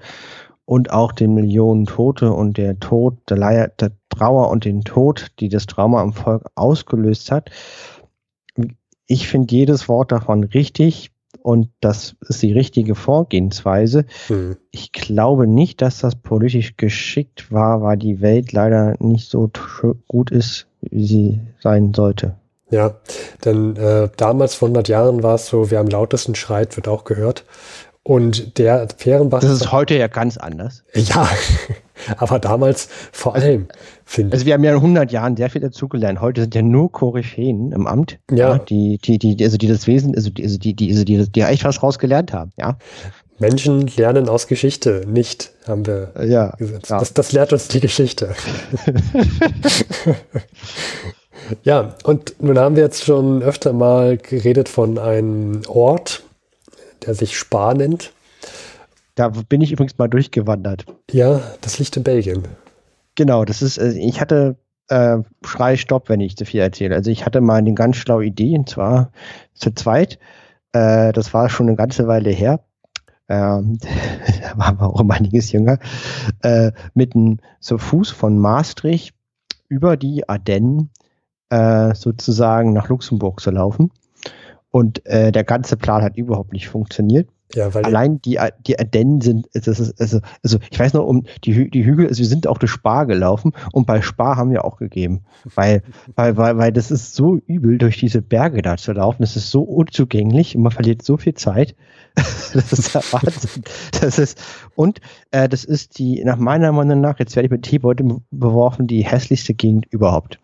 und auch den Millionen Tote und der Tod, der, Leier, der Trauer und den Tod, die das Trauma am Volk ausgelöst hat. Ich finde jedes Wort davon richtig und das ist die richtige Vorgehensweise. Hm. Ich glaube nicht, dass das politisch geschickt war, weil die Welt leider nicht so gut ist, wie sie sein sollte. Ja, denn äh, damals vor 100 Jahren war es so, wer am lautesten schreit, wird auch gehört. Und der Fehrenbach. Das ist heute ja ganz anders. Ja, aber damals vor allem, finde ich. Also wir haben ja in 100 Jahren sehr viel dazugelernt. Heute sind ja nur Koryphäen im Amt, ja. die, die, die, also die das Wesen, also die, also die, die, also die, die echt was rausgelernt haben, ja. Menschen lernen aus Geschichte, nicht, haben wir ja, gesagt. Ja. Das, das lehrt uns die Geschichte. ja, und nun haben wir jetzt schon öfter mal geredet von einem Ort, der sich Spa nennt. Da bin ich übrigens mal durchgewandert. Ja, das liegt in Belgien. Genau, das ist, äh, ich hatte äh, Schrei Stopp, wenn ich zu viel erzähle. Also ich hatte mal eine ganz schlaue Idee, und zwar zu zweit. Äh, das war schon eine ganze Weile her. Ähm, da waren auch um einiges jünger. Äh, mit einem so Fuß von Maastricht über die Ardennen äh, sozusagen nach Luxemburg zu laufen. Und äh, der ganze Plan hat überhaupt nicht funktioniert. Ja, weil Allein die, die Ardennen sind, das ist, also, also ich weiß noch, um die, die Hügel, also wir sind auch durch Spar gelaufen und bei Spar haben wir auch gegeben. Weil, weil, weil, weil das ist so übel, durch diese Berge da zu laufen. Das ist so unzugänglich und man verliert so viel Zeit. das ist der Wahnsinn. Das ist, und äh, das ist die, nach meiner Meinung nach, jetzt werde ich mit Teebeutel beworfen, die hässlichste Gegend überhaupt.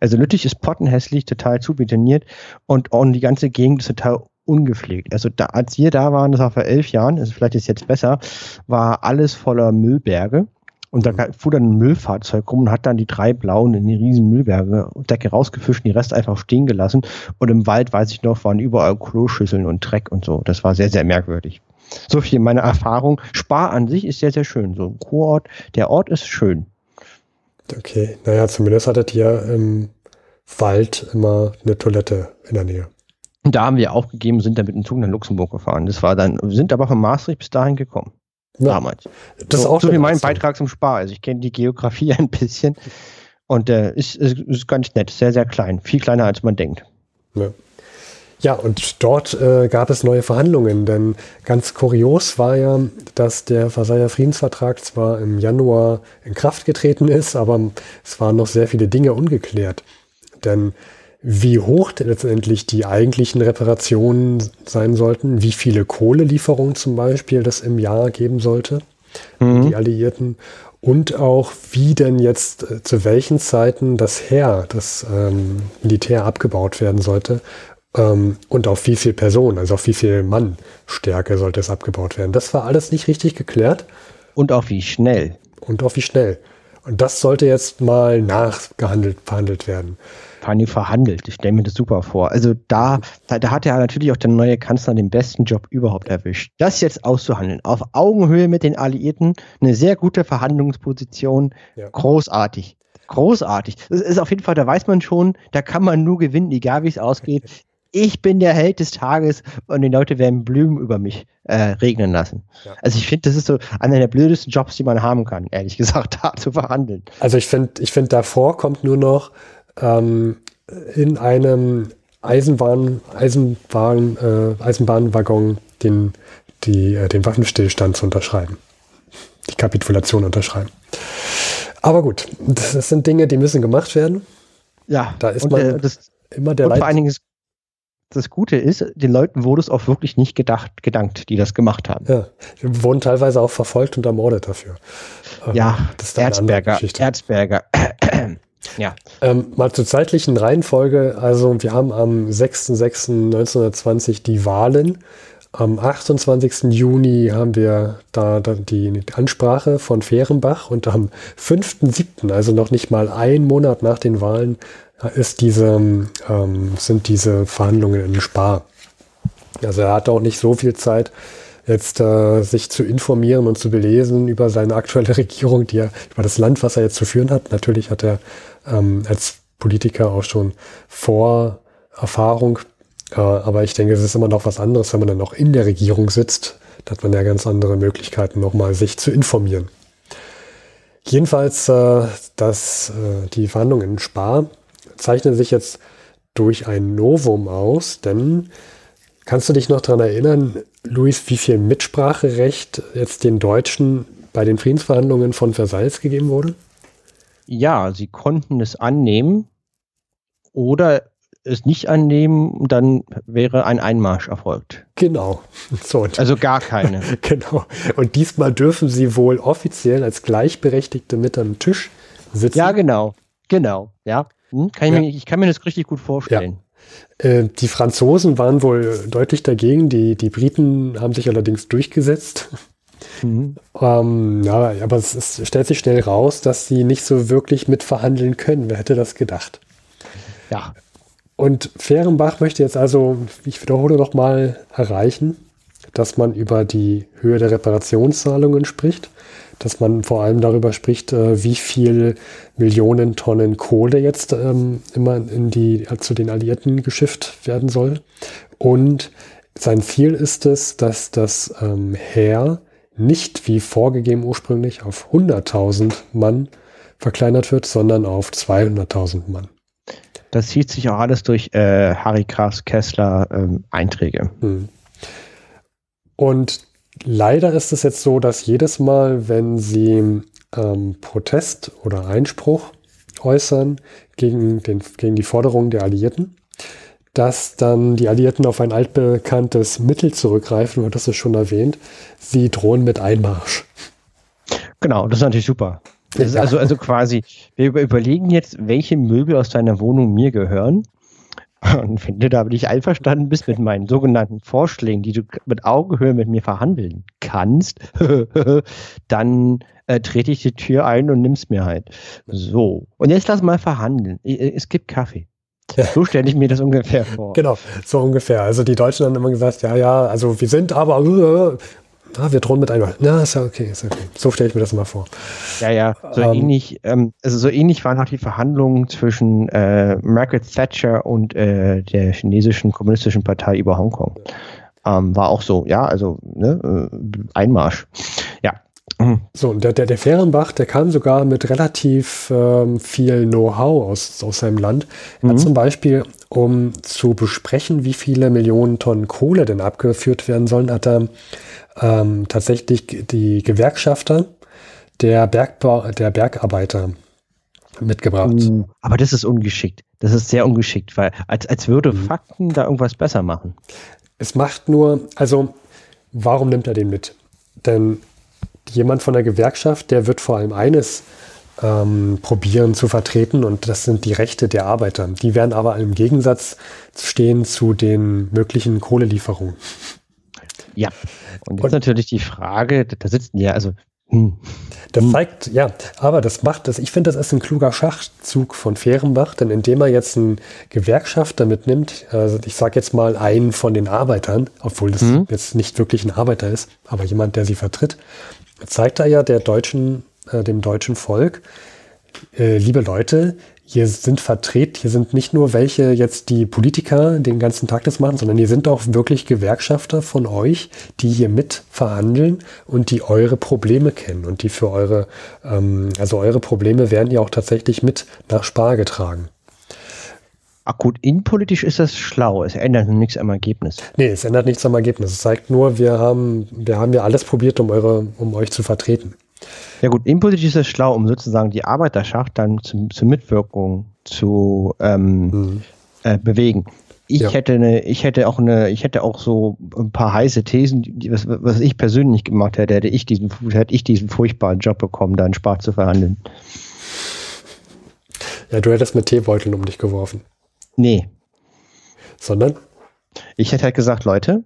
Also Lüttich ist pottenhässlich, total zubetoniert und, und die ganze Gegend ist total ungepflegt. Also da, als wir da waren, das war vor elf Jahren, also vielleicht ist jetzt besser, war alles voller Müllberge. Und da mhm. fuhr dann ein Müllfahrzeug rum und hat dann die drei blauen in die riesen Müllberge Decke rausgefischt und die Rest einfach stehen gelassen. Und im Wald, weiß ich noch, waren überall Kloschüsseln und Dreck und so. Das war sehr, sehr merkwürdig. So viel meine Erfahrung. Spar an sich ist sehr, sehr schön. So ein Kurort. Der Ort ist schön. Okay, naja, zumindest hattet ihr im Wald immer eine Toilette in der Nähe. Und da haben wir aufgegeben, sind dann mit dem Zug nach Luxemburg gefahren. Das war dann, sind aber von Maastricht bis dahin gekommen. Ja, damals. Das so, ist auch so wie mein Beitrag zum Spar. Also ich kenne die Geografie ein bisschen und äh, ist, ist, ist ganz nett, sehr, sehr klein. Viel kleiner als man denkt. Ja. Ja, und dort äh, gab es neue Verhandlungen, denn ganz kurios war ja, dass der Versailler Friedensvertrag zwar im Januar in Kraft getreten ist, aber es waren noch sehr viele Dinge ungeklärt. Denn wie hoch letztendlich die eigentlichen Reparationen sein sollten, wie viele Kohlelieferungen zum Beispiel das im Jahr geben sollte, mhm. die Alliierten, und auch wie denn jetzt äh, zu welchen Zeiten das Heer, das ähm, Militär abgebaut werden sollte ähm, und auf wie viel Personen, also auf wie viel Mannstärke sollte es abgebaut werden. Das war alles nicht richtig geklärt. Und auch wie schnell. Und auch wie schnell. Und das sollte jetzt mal nachgehandelt, verhandelt werden. Allem verhandelt. Ich stelle mir das super vor. Also da, da, da, hat ja natürlich auch der neue Kanzler den besten Job überhaupt erwischt. Das jetzt auszuhandeln, auf Augenhöhe mit den Alliierten, eine sehr gute Verhandlungsposition, ja. großartig. Großartig. Das ist auf jeden Fall, da weiß man schon, da kann man nur gewinnen, egal wie es ausgeht. Ich bin der Held des Tages und die Leute werden Blumen über mich äh, regnen lassen. Ja. Also ich finde, das ist so einer der blödesten Jobs, die man haben kann, ehrlich gesagt, da zu verhandeln. Also ich finde, ich finde, davor kommt nur noch ähm, in einem Eisenbahn, Eisenbahn, äh, Eisenbahnwaggon den, die, äh, den Waffenstillstand zu unterschreiben. Die Kapitulation unterschreiben. Aber gut, das, das sind Dinge, die müssen gemacht werden. Ja, da ist man der, das, immer der und Vor allen Dingen ist, das Gute ist, den Leuten wurde es auch wirklich nicht gedacht, gedankt, die das gemacht haben. Ja, die wurden teilweise auch verfolgt und ermordet dafür. Ja, ähm, das ist Erzberger, Erzberger. Ja. Ähm, mal zur zeitlichen Reihenfolge. Also wir haben am 6.6.1920 die Wahlen. Am 28. Juni haben wir da, die Ansprache von Fehrenbach und am 5.7., also noch nicht mal ein Monat nach den Wahlen, ist diese, ähm, sind diese Verhandlungen in Spar. Also er hat auch nicht so viel Zeit, jetzt äh, sich zu informieren und zu belesen über seine aktuelle Regierung, die er, über das Land, was er jetzt zu führen hat. Natürlich hat er ähm, als Politiker auch schon Vorerfahrung. Äh, aber ich denke, es ist immer noch was anderes, wenn man dann noch in der Regierung sitzt. Da hat man ja ganz andere Möglichkeiten, nochmal sich zu informieren. Jedenfalls, äh, dass äh, die Verhandlungen in Spar zeichnen sich jetzt durch ein Novum aus, denn kannst du dich noch daran erinnern, Luis, wie viel Mitspracherecht jetzt den Deutschen bei den Friedensverhandlungen von Versailles gegeben wurde? Ja, sie konnten es annehmen oder es nicht annehmen, dann wäre ein Einmarsch erfolgt. Genau. So, also gar keine. genau. Und diesmal dürfen sie wohl offiziell als Gleichberechtigte mit am Tisch sitzen. Ja, genau. Genau. Ja. Hm? Kann ich, ja. Mir, ich, kann mir das richtig gut vorstellen. Ja. Äh, die Franzosen waren wohl deutlich dagegen. Die, die Briten haben sich allerdings durchgesetzt. Mhm. Ähm, ja, aber es, es, stellt sich schnell raus, dass sie nicht so wirklich mitverhandeln können. Wer hätte das gedacht? Ja. Und Fehrenbach möchte jetzt also, ich wiederhole noch mal, erreichen, dass man über die Höhe der Reparationszahlungen spricht, dass man vor allem darüber spricht, äh, wie viel Millionen Tonnen Kohle jetzt ähm, immer in die, zu den Alliierten geschifft werden soll. Und sein Ziel ist es, dass das ähm, Heer nicht wie vorgegeben ursprünglich auf 100.000 Mann verkleinert wird, sondern auf 200.000 Mann. Das zieht sich auch alles durch äh, Harry Krass Kessler ähm, Einträge. Hm. Und leider ist es jetzt so, dass jedes Mal, wenn sie ähm, Protest oder Einspruch äußern gegen, den, gegen die Forderungen der Alliierten, dass dann die Alliierten auf ein altbekanntes Mittel zurückgreifen, und das ist schon erwähnt, sie drohen mit Einmarsch. Genau, das ist natürlich super. Ist also, also quasi, wir überlegen jetzt, welche Möbel aus deiner Wohnung mir gehören. Und wenn du da nicht einverstanden bist mit meinen sogenannten Vorschlägen, die du mit Augenhöhe mit mir verhandeln kannst, dann äh, trete ich die Tür ein und nimm's mir halt. So. Und jetzt lass mal verhandeln. Es gibt Kaffee. So stelle ich mir das ungefähr vor. Genau, so ungefähr. Also die Deutschen haben immer gesagt, ja, ja, also wir sind aber, äh, ah, wir drohen mit einem. Na, ist ja okay, ist okay. So stelle ich mir das mal vor. Ja, ja, so ähm, ähnlich, ähm, also so ähnlich waren auch die Verhandlungen zwischen äh, Margaret Thatcher und äh, der chinesischen kommunistischen Partei über Hongkong. Ähm, war auch so, ja, also ne, äh, Einmarsch. Ja, so, und der, der, der Fehrenbach, der kam sogar mit relativ ähm, viel Know-how aus, aus seinem Land. Er mhm. hat zum Beispiel, um zu besprechen, wie viele Millionen Tonnen Kohle denn abgeführt werden sollen, hat er ähm, tatsächlich die Gewerkschafter der, Bergbau, der Bergarbeiter mitgebracht. Uh, aber das ist ungeschickt. Das ist sehr ungeschickt, weil als, als würde mhm. Fakten da irgendwas besser machen. Es macht nur, also warum nimmt er den mit? Denn jemand von der Gewerkschaft, der wird vor allem eines ähm, probieren zu vertreten und das sind die Rechte der Arbeiter. Die werden aber im Gegensatz stehen zu den möglichen Kohlelieferungen. Ja, und jetzt und, natürlich die Frage, da sitzen ja, also hm. Das zeigt, ja, aber das macht das, ich finde, das ist ein kluger Schachzug von Fehrenbach, denn indem er jetzt einen Gewerkschafter mitnimmt, also ich sage jetzt mal einen von den Arbeitern, obwohl das mhm. jetzt nicht wirklich ein Arbeiter ist, aber jemand, der sie vertritt, zeigt er ja der deutschen, äh, dem deutschen Volk, äh, liebe Leute, hier sind vertreten, hier sind nicht nur welche jetzt die Politiker den ganzen Tag das machen, sondern hier sind auch wirklich Gewerkschafter von euch, die hier mit verhandeln und die eure Probleme kennen und die für eure, ähm, also eure Probleme werden ja auch tatsächlich mit nach Spar getragen. Ach gut, innenpolitisch ist das schlau. Es ändert nichts am Ergebnis. Nee, es ändert nichts am Ergebnis. Es zeigt nur, wir haben, wir haben ja alles probiert, um eure, um euch zu vertreten. Ja gut, impolitisch ist es schlau, um sozusagen die Arbeiterschaft dann zu, zur Mitwirkung zu ähm, mhm. äh, bewegen. Ich ja. hätte eine, ich hätte auch eine, ich hätte auch so ein paar heiße Thesen, die, was, was ich persönlich gemacht hätte, hätte ich diesen, hätte ich diesen furchtbaren Job bekommen, da einen Spart zu verhandeln. Ja, du hättest mit Teebeuteln um dich geworfen. Nee. Sondern? Ich hätte halt gesagt, Leute,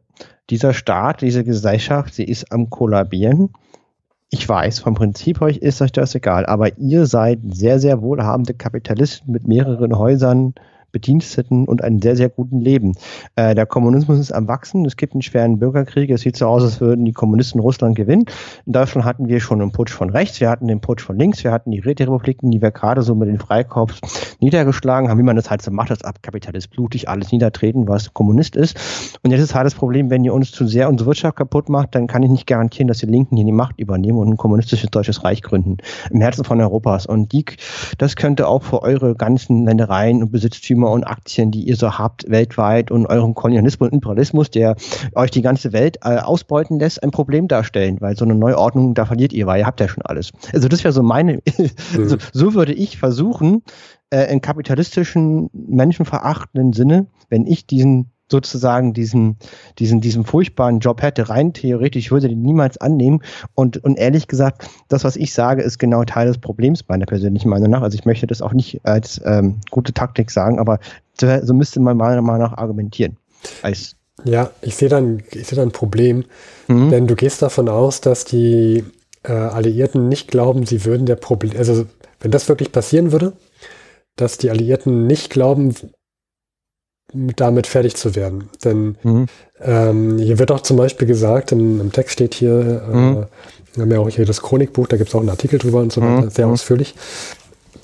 dieser Staat, diese Gesellschaft, sie ist am kollabieren ich weiß, vom Prinzip euch ist euch das egal, aber ihr seid sehr, sehr wohlhabende Kapitalisten mit mehreren Häusern, Bediensteten und einem sehr, sehr guten Leben. Äh, der Kommunismus ist am Wachsen. Es gibt einen schweren Bürgerkrieg. Es sieht so aus, als würden die Kommunisten Russland gewinnen. In Deutschland hatten wir schon einen Putsch von rechts, wir hatten den Putsch von links, wir hatten die Räterepubliken, die wir gerade so mit den Freikorps niedergeschlagen haben, wie man das halt so macht, das Abkapitalist blutig alles niedertreten, was Kommunist ist. Und jetzt ist halt das Problem, wenn ihr uns zu sehr unsere Wirtschaft kaputt macht, dann kann ich nicht garantieren, dass die Linken hier die Macht übernehmen und ein kommunistisches deutsches Reich gründen. Im Herzen von Europas. Und die, das könnte auch für eure ganzen Ländereien und Besitztümer Eigentümer und Aktien, die ihr so habt weltweit und euren Kolonialismus und Imperialismus, der euch die ganze Welt äh, ausbeuten lässt, ein Problem darstellen, weil so eine Neuordnung, da verliert ihr, weil ihr habt ja schon alles. Also das wäre so meine, mhm. so, so würde ich versuchen, äh, in kapitalistischen, menschenverachtenden Sinne, wenn ich diesen sozusagen diesen, diesen, diesen furchtbaren Job hätte, rein theoretisch würde den niemals annehmen. Und, und ehrlich gesagt, das, was ich sage, ist genau Teil des Problems meiner persönlichen Meinung nach. Also ich möchte das auch nicht als ähm, gute Taktik sagen, aber so, müsste man meiner Meinung nach argumentieren. Als ja, ich sehe dann, ich sehe dann ein Problem, mhm. denn du gehst davon aus, dass die äh, Alliierten nicht glauben, sie würden der Problem, also wenn das wirklich passieren würde, dass die Alliierten nicht glauben, damit fertig zu werden. Denn mhm. ähm, hier wird auch zum Beispiel gesagt, im, im Text steht hier, äh, mhm. wir haben ja auch hier das Chronikbuch, da gibt es auch einen Artikel drüber und so weiter, mhm. sehr mhm. ausführlich,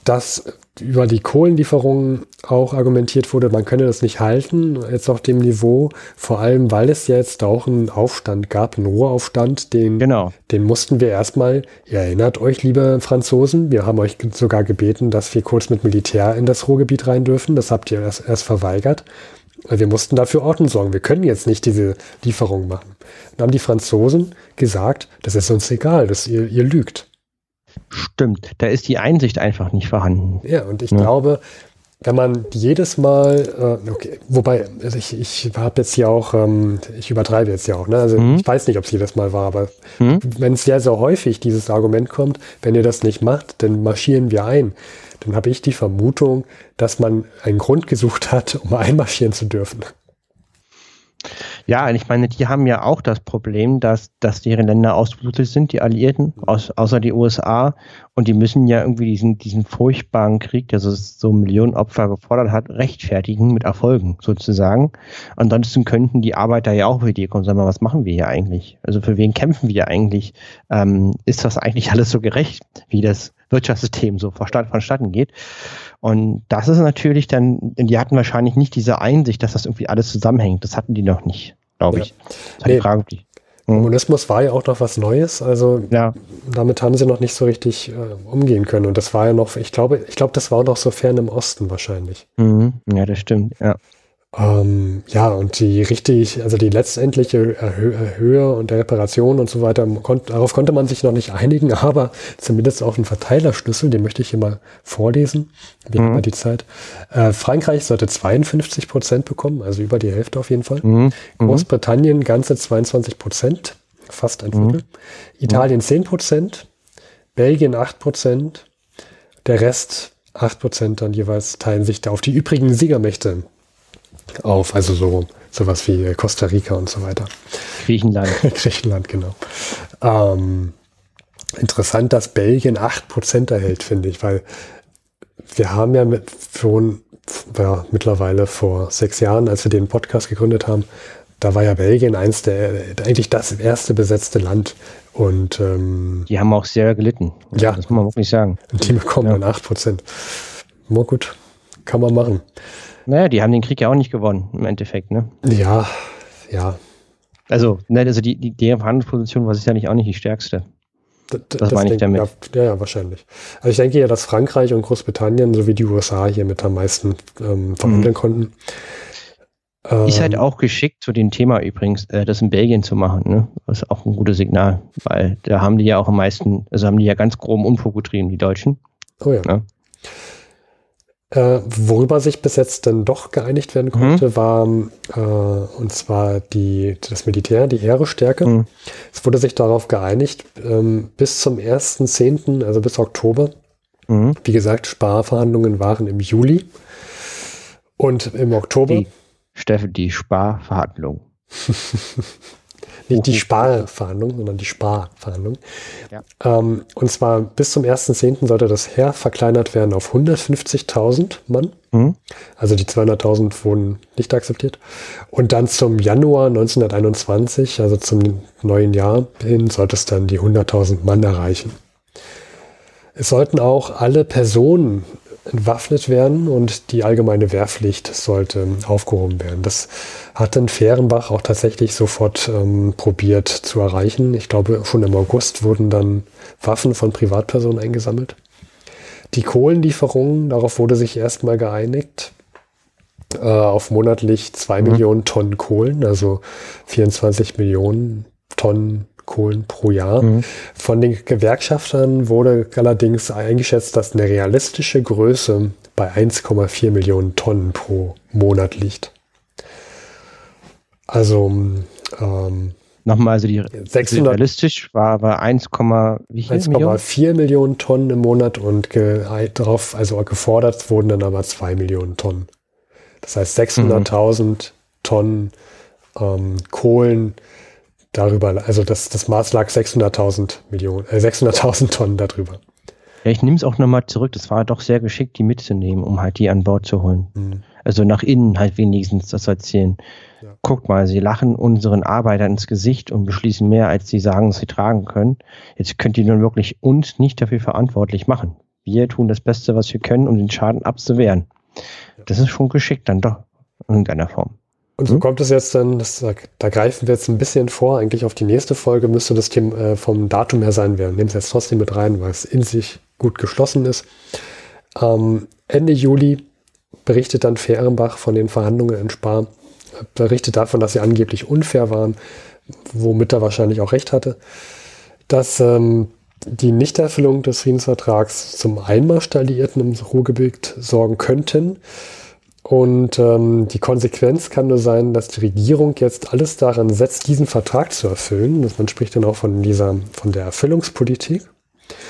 dass über die Kohlenlieferungen auch argumentiert wurde, man könne das nicht halten, jetzt auf dem Niveau, vor allem weil es jetzt auch einen Aufstand gab, einen Ruheaufstand, den, genau. den mussten wir erstmal, ihr erinnert euch, liebe Franzosen, wir haben euch sogar gebeten, dass wir kurz mit Militär in das Ruhrgebiet rein dürfen, das habt ihr erst, erst verweigert. Wir mussten dafür Ordnung sorgen. Wir können jetzt nicht diese Lieferung machen. Dann haben die Franzosen gesagt, das ist uns egal, dass ihr, ihr lügt. Stimmt, da ist die Einsicht einfach nicht vorhanden. Ja, und ich ja. glaube, wenn man jedes Mal, äh, okay, wobei, also ich, ich habe jetzt hier auch, ähm, ich übertreibe jetzt ja auch, ne? Also mhm. ich weiß nicht, ob es jedes Mal war, aber mhm. wenn es sehr, sehr häufig dieses Argument kommt, wenn ihr das nicht macht, dann marschieren wir ein. Dann habe ich die Vermutung, dass man einen Grund gesucht hat, um einmarschieren zu dürfen. Ja, und ich meine, die haben ja auch das Problem, dass, dass deren Länder ausblutet sind, die Alliierten, aus, außer die USA. Und die müssen ja irgendwie diesen, diesen furchtbaren Krieg, der so, Millionen Opfer gefordert hat, rechtfertigen mit Erfolgen sozusagen. Ansonsten könnten die Arbeiter ja auch mit dir kommen sagen, was machen wir hier eigentlich? Also für wen kämpfen wir eigentlich? Ähm, ist das eigentlich alles so gerecht, wie das Wirtschaftssystem so vonstatten geht? Und das ist natürlich dann, die hatten wahrscheinlich nicht diese Einsicht, dass das irgendwie alles zusammenhängt. Das hatten die noch nicht, glaube ich. Ja. Nee. Frage, die, hm. Kommunismus war ja auch noch was Neues, also ja. damit haben sie noch nicht so richtig äh, umgehen können. Und das war ja noch, ich glaube, ich glaube, das war auch noch so fern im Osten wahrscheinlich. Mhm. Ja, das stimmt, ja. Ähm, ja, und die richtig, also die letztendliche Höhe und der Reparation und so weiter, konnt, darauf konnte man sich noch nicht einigen, aber zumindest auf einen Verteilerschlüssel, den möchte ich hier mal vorlesen. Wir mhm. haben ja die Zeit. Äh, Frankreich sollte 52 Prozent bekommen, also über die Hälfte auf jeden Fall. Mhm. mhm. Großbritannien ganze 22 Prozent, fast ein Viertel. Mhm. Italien 10 Prozent, Belgien 8 Prozent, der Rest 8 Prozent dann jeweils teilen sich da auf die übrigen Siegermächte auf, also so sowas wie Costa Rica und so weiter. Griechenland. Griechenland, genau. Ähm, interessant, dass Belgien 8% erhält, finde ich, weil wir haben ja mit, schon ja, mittlerweile vor sechs Jahren, als wir den Podcast gegründet haben, da war ja Belgien eins der, eigentlich das erste besetzte Land. Und ähm, die haben auch sehr gelitten. Ja. Das muss man wirklich sagen. Und die bekommen ja. dann 8%. Na gut, kann man machen. Naja, die haben den Krieg ja auch nicht gewonnen, im Endeffekt, ne? Ja, ja. Also, ne, also die, die, deren Verhandlungsposition war sicherlich auch nicht die stärkste. Das, das meine ich damit. Ja, ja, wahrscheinlich. Also ich denke ja, dass Frankreich und Großbritannien sowie die USA hier mit am meisten ähm, verhandeln mhm. konnten. Ist halt ähm, auch geschickt zu dem Thema übrigens, äh, das in Belgien zu machen, ne? Das ist auch ein gutes Signal, weil da haben die ja auch am meisten, also haben die ja ganz groben Unfug getrieben, die Deutschen. Oh ja. ja? Äh, worüber sich bis jetzt dann doch geeinigt werden konnte, mhm. war äh, und zwar die, das Militär, die Heerestärke. Mhm. Es wurde sich darauf geeinigt, ähm, bis zum 1.10., also bis Oktober. Mhm. Wie gesagt, Sparverhandlungen waren im Juli. Und im Oktober. Die, Steffen, die Sparverhandlungen. Nicht die Sparverhandlung, sondern die Sparverhandlung. Ja. Ähm, und zwar bis zum 1.10. sollte das Heer verkleinert werden auf 150.000 Mann. Mhm. Also die 200.000 wurden nicht akzeptiert. Und dann zum Januar 1921, also zum neuen Jahr hin, sollte es dann die 100.000 Mann erreichen. Es sollten auch alle Personen entwaffnet werden und die allgemeine Wehrpflicht sollte aufgehoben werden. Das hat dann Fehrenbach auch tatsächlich sofort ähm, probiert zu erreichen. Ich glaube, schon im August wurden dann Waffen von Privatpersonen eingesammelt. Die Kohlenlieferungen, darauf wurde sich erstmal geeinigt, äh, auf monatlich zwei mhm. Millionen Tonnen Kohlen, also 24 Millionen Tonnen Kohlen pro Jahr. Mhm. Von den Gewerkschaftern wurde allerdings eingeschätzt, dass eine realistische Größe bei 1,4 Millionen Tonnen pro Monat liegt. Also ähm, Nochmal, also die 600, realistisch war, war 1,4 Millionen Tonnen im Monat und darauf, also gefordert wurden dann aber 2 Millionen Tonnen. Das heißt 600.000 mhm. Tonnen ähm, Kohlen darüber, also das, das Maß lag 600.000 Millionen, äh, 600.000 Tonnen darüber. Ja, ich nehme es auch nochmal zurück. Das war doch sehr geschickt, die mitzunehmen, um halt die an Bord zu holen. Mhm. Also nach innen halt wenigstens das erzählen. Ja. Guckt mal, sie lachen unseren Arbeitern ins Gesicht und beschließen mehr, als sie sagen, dass sie tragen können. Jetzt könnt ihr nun wirklich uns nicht dafür verantwortlich machen. Wir tun das Beste, was wir können, um den Schaden abzuwehren. Ja. Das ist schon geschickt dann doch in irgendeiner Form. Und so hm? kommt es jetzt dann, das, da greifen wir jetzt ein bisschen vor, eigentlich auf die nächste Folge müsste das Thema äh, vom Datum her sein. Wir nehmen es jetzt trotzdem mit rein, weil es in sich gut geschlossen ist. Ähm, Ende Juli berichtet dann Fehrenbach von den Verhandlungen in Spar, berichtet davon, dass sie angeblich unfair waren, womit er wahrscheinlich auch recht hatte, dass ähm, die Nichterfüllung des Friedensvertrags zum Einmarsch der Alliierten im Ruhrgebiet sorgen könnten und ähm, die Konsequenz kann nur sein, dass die Regierung jetzt alles daran setzt, diesen Vertrag zu erfüllen. Das, man spricht dann auch von dieser, von der Erfüllungspolitik.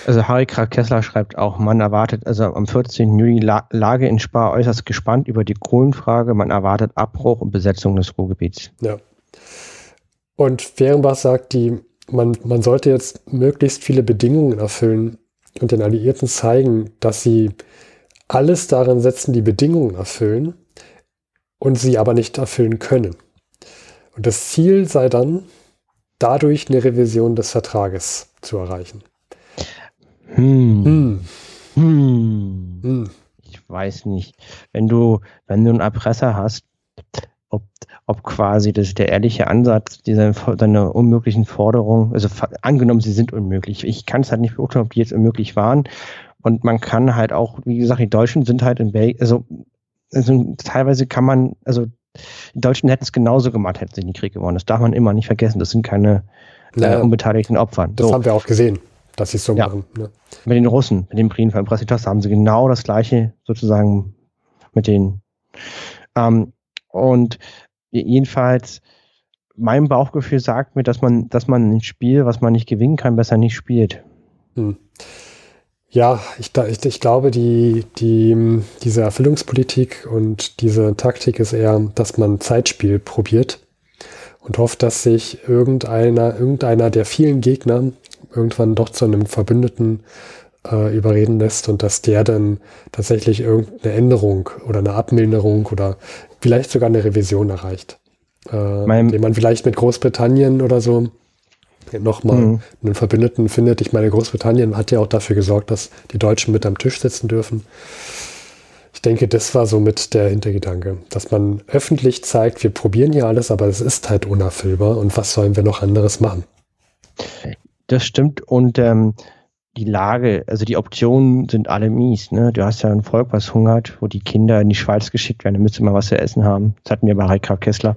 Also Harry Kessler schreibt auch, man erwartet, also am 14. Juli La Lage in Spar äußerst gespannt über die Kohlenfrage. Man erwartet Abbruch und Besetzung des Ruhrgebiets. Ja. Und Fehrenbach sagt, die, man, man sollte jetzt möglichst viele Bedingungen erfüllen und den Alliierten zeigen, dass sie alles daran setzen, die Bedingungen erfüllen und sie aber nicht erfüllen können. Und das Ziel sei dann, dadurch eine Revision des Vertrages zu erreichen. Hm. Hm. Hm. hm. Ich weiß nicht. Wenn du, wenn du einen Erpresser hast, ob, ob quasi das der ehrliche Ansatz dieser deine unmöglichen Forderungen, also angenommen, sie sind unmöglich. Ich kann es halt nicht beurteilen, ob die jetzt unmöglich waren und man kann halt auch, wie gesagt, die Deutschen sind halt in Belgien, also, also teilweise kann man, also die Deutschen hätten es genauso gemacht, hätten sie in den Krieg gewonnen. Das darf man immer nicht vergessen. Das sind keine naja, äh, unbeteiligten Opfer. Das so. haben wir auch gesehen, dass sie es so ja. machen. Ne? Mit den Russen, mit dem von Brasitas haben sie genau das Gleiche sozusagen mit denen. Ähm, und jedenfalls, mein Bauchgefühl sagt mir, dass man, dass man ein Spiel, was man nicht gewinnen kann, besser nicht spielt. Hm. Ja, ich, ich, ich glaube, die, die, diese Erfüllungspolitik und diese Taktik ist eher, dass man Zeitspiel probiert und hofft, dass sich irgendeiner, irgendeiner der vielen Gegner irgendwann doch zu einem Verbündeten äh, überreden lässt und dass der dann tatsächlich irgendeine Änderung oder eine Abmilderung oder vielleicht sogar eine Revision erreicht. Äh, indem man vielleicht mit Großbritannien oder so nochmal mhm. einen Verbündeten findet. Ich meine, Großbritannien hat ja auch dafür gesorgt, dass die Deutschen mit am Tisch sitzen dürfen. Ich denke, das war so mit der Hintergedanke, dass man öffentlich zeigt, wir probieren hier alles, aber es ist halt unerfüllbar und was sollen wir noch anderes machen? Das stimmt und ähm, die Lage, also die Optionen sind alle mies. Ne? Du hast ja ein Volk, was hungert, wo die Kinder in die Schweiz geschickt werden, damit sie mal was zu essen haben. Das hatten wir bei Heikra Kessler.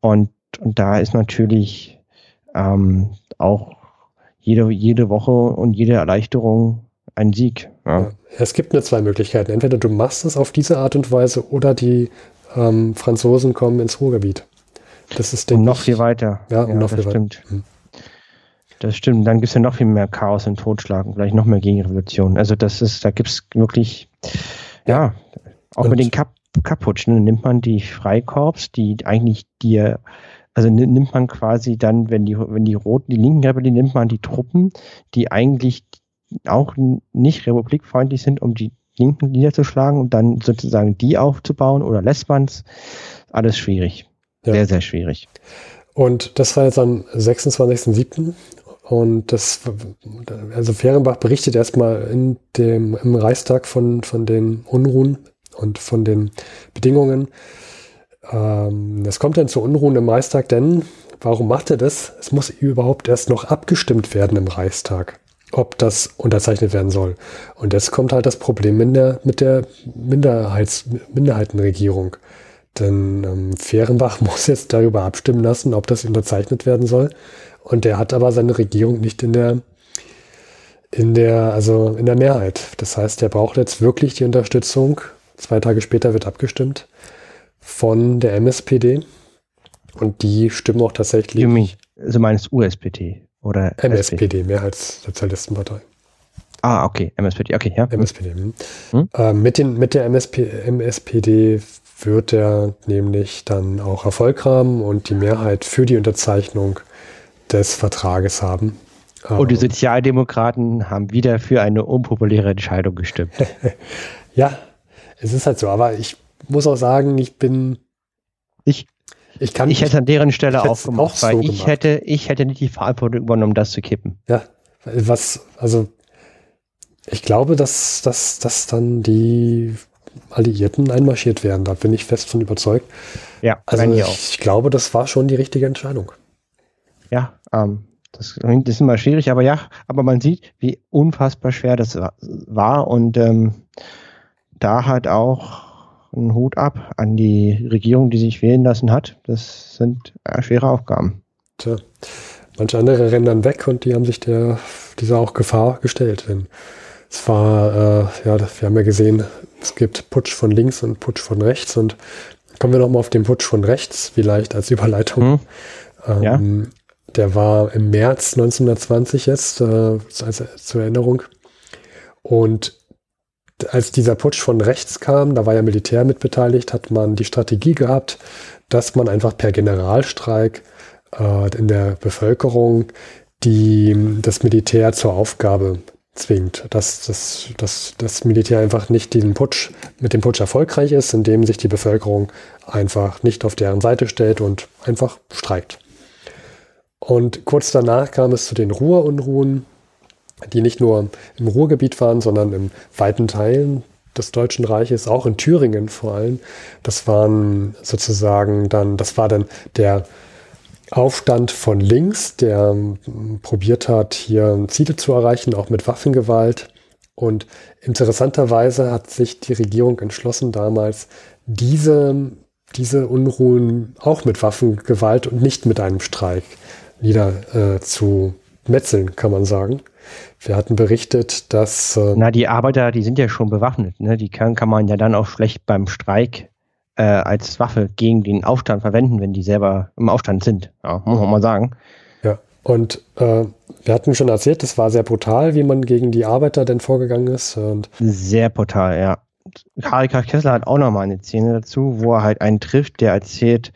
Und, und da ist natürlich ähm, auch jede, jede Woche und jede Erleichterung ein Sieg. Ja. Ja, es gibt nur zwei Möglichkeiten. Entweder du machst es auf diese Art und Weise oder die ähm, Franzosen kommen ins Ruhrgebiet. Das ist und noch viel weiter. Ja, und noch viel stimmt. weiter. Hm. Das stimmt. Dann gibt es ja noch viel mehr Chaos und Totschlag und vielleicht noch mehr Gegenrevolution. Also das ist, da gibt es wirklich, ja, auch und mit den Kap Kaputsch, ne, nimmt man die Freikorps, die eigentlich dir also nimmt man quasi dann, wenn die, wenn die Roten, die linken Rebellen, nimmt man die Truppen, die eigentlich auch nicht republikfreundlich sind, um die Linken niederzuschlagen und dann sozusagen die aufzubauen oder lässt man es? Alles schwierig. Ja. Sehr, sehr schwierig. Und das war jetzt am 26.07. Und das, also Fehrenbach berichtet erstmal in dem, im Reichstag von, von den Unruhen und von den Bedingungen. Ähm, es kommt dann zu Unruhen im Reichstag, denn warum macht er das? Es muss überhaupt erst noch abgestimmt werden im Reichstag, ob das unterzeichnet werden soll. Und jetzt kommt halt das Problem in der, mit der Minderheits, Minderheitenregierung. Denn ähm, Fehrenbach muss jetzt darüber abstimmen lassen, ob das unterzeichnet werden soll. Und der hat aber seine Regierung nicht in der, in der, also in der Mehrheit. Das heißt, er braucht jetzt wirklich die Unterstützung. Zwei Tage später wird abgestimmt von der MSPD. Und die stimmen auch tatsächlich. You mean, also meines USPD oder MSPD, Mehrheitssozialistenpartei. Ah, okay, MSPD, okay, ja. MSPD. Hm. Hm? Äh, mit, den, mit der MSP, MSPD wird er nämlich dann auch Erfolg haben und die Mehrheit für die Unterzeichnung des Vertrages haben. Und die ähm, Sozialdemokraten haben wieder für eine unpopuläre Entscheidung gestimmt. ja, es ist halt so, aber ich muss auch sagen, ich bin. Ich, ich, kann, ich hätte an deren Stelle auch gemacht, auch weil so ich hätte, ich hätte nicht die Verantwortung übernommen, das zu kippen. Ja, was, also ich glaube, dass, dass, dass dann die Alliierten einmarschiert werden. Da bin ich fest von überzeugt. Ja, also ich, ich, glaube, das war schon die richtige Entscheidung. Ja, ähm, das, das, ist immer schwierig, aber ja, aber man sieht, wie unfassbar schwer das war und ähm, da hat auch einen Hut ab an die Regierung, die sich wählen lassen hat. Das sind äh, schwere Aufgaben. Tja, manche andere rennen dann weg und die haben sich der, dieser auch Gefahr gestellt. Denn es war, äh, ja, wir haben ja gesehen, es gibt Putsch von links und Putsch von rechts und kommen wir nochmal auf den Putsch von rechts, vielleicht als Überleitung. Hm. Ähm, ja. Der war im März 1920 jetzt, äh, als, zur Erinnerung. Und als dieser Putsch von rechts kam, da war ja Militär mitbeteiligt, hat man die Strategie gehabt, dass man einfach per Generalstreik äh, in der Bevölkerung die, das Militär zur Aufgabe zwingt, dass das, dass das Militär einfach nicht diesen Putsch mit dem Putsch erfolgreich ist, indem sich die Bevölkerung einfach nicht auf deren Seite stellt und einfach streikt. Und kurz danach kam es zu den Ruhrunruhen, die nicht nur im Ruhrgebiet waren, sondern in weiten Teilen des Deutschen Reiches, auch in Thüringen vor allem. Das waren sozusagen dann, das war dann der Aufstand von links, der probiert hat, hier Ziele zu erreichen, auch mit Waffengewalt. Und interessanterweise hat sich die Regierung entschlossen, damals diese diese Unruhen auch mit Waffengewalt und nicht mit einem Streik nieder äh, zu metzeln, kann man sagen. Wir hatten berichtet, dass. Äh Na, die Arbeiter, die sind ja schon bewaffnet. Ne? Die kann, kann man ja dann auch schlecht beim Streik äh, als Waffe gegen den Aufstand verwenden, wenn die selber im Aufstand sind. Ja, muss man mal sagen. Ja, und äh, wir hatten schon erzählt, es war sehr brutal, wie man gegen die Arbeiter denn vorgegangen ist. Und sehr brutal, ja. Harika Kessler hat auch nochmal eine Szene dazu, wo er halt einen trifft, der erzählt,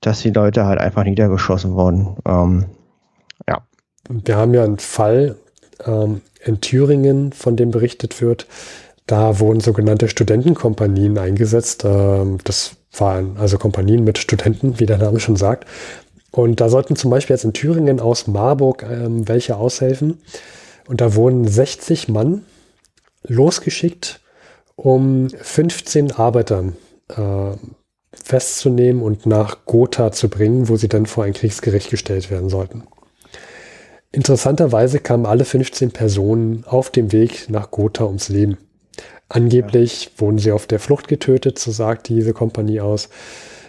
dass die Leute halt einfach niedergeschossen wurden. Ähm, ja. Wir haben ja einen Fall ähm, in Thüringen, von dem berichtet wird. Da wurden sogenannte Studentenkompanien eingesetzt. Ähm, das waren also Kompanien mit Studenten, wie der Name schon sagt. Und da sollten zum Beispiel jetzt in Thüringen aus Marburg ähm, welche aushelfen. Und da wurden 60 Mann losgeschickt, um 15 Arbeiter äh, festzunehmen und nach Gotha zu bringen, wo sie dann vor ein Kriegsgericht gestellt werden sollten. Interessanterweise kamen alle 15 Personen auf dem Weg nach Gotha ums Leben. Angeblich ja. wurden sie auf der Flucht getötet, so sagt diese Kompanie aus.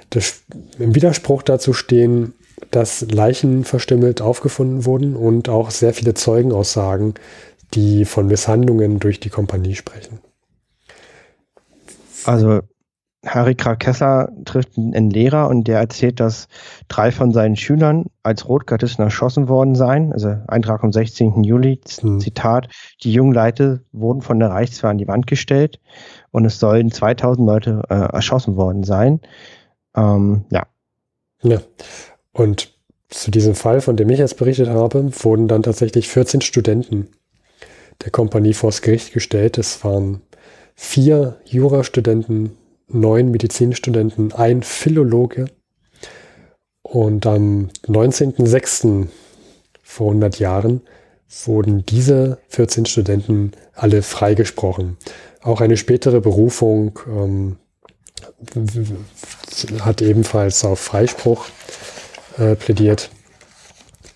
Das, Im Widerspruch dazu stehen, dass Leichen verstümmelt aufgefunden wurden und auch sehr viele Zeugenaussagen, die von Misshandlungen durch die Kompanie sprechen. Also Harry Kessler trifft einen Lehrer und der erzählt, dass drei von seinen Schülern als Rotgardisten erschossen worden seien. Also Eintrag vom 16. Juli, hm. Zitat, die jungen Leute wurden von der Reichswehr an die Wand gestellt und es sollen 2000 Leute äh, erschossen worden sein. Ähm, ja. Ja, und zu diesem Fall, von dem ich jetzt berichtet habe, wurden dann tatsächlich 14 Studenten der Kompanie vors Gericht gestellt. Es waren vier Jurastudenten, neun Medizinstudenten, ein Philologe. Und am 19.06. vor 100 Jahren wurden diese 14 Studenten alle freigesprochen. Auch eine spätere Berufung ähm, hat ebenfalls auf Freispruch äh, plädiert.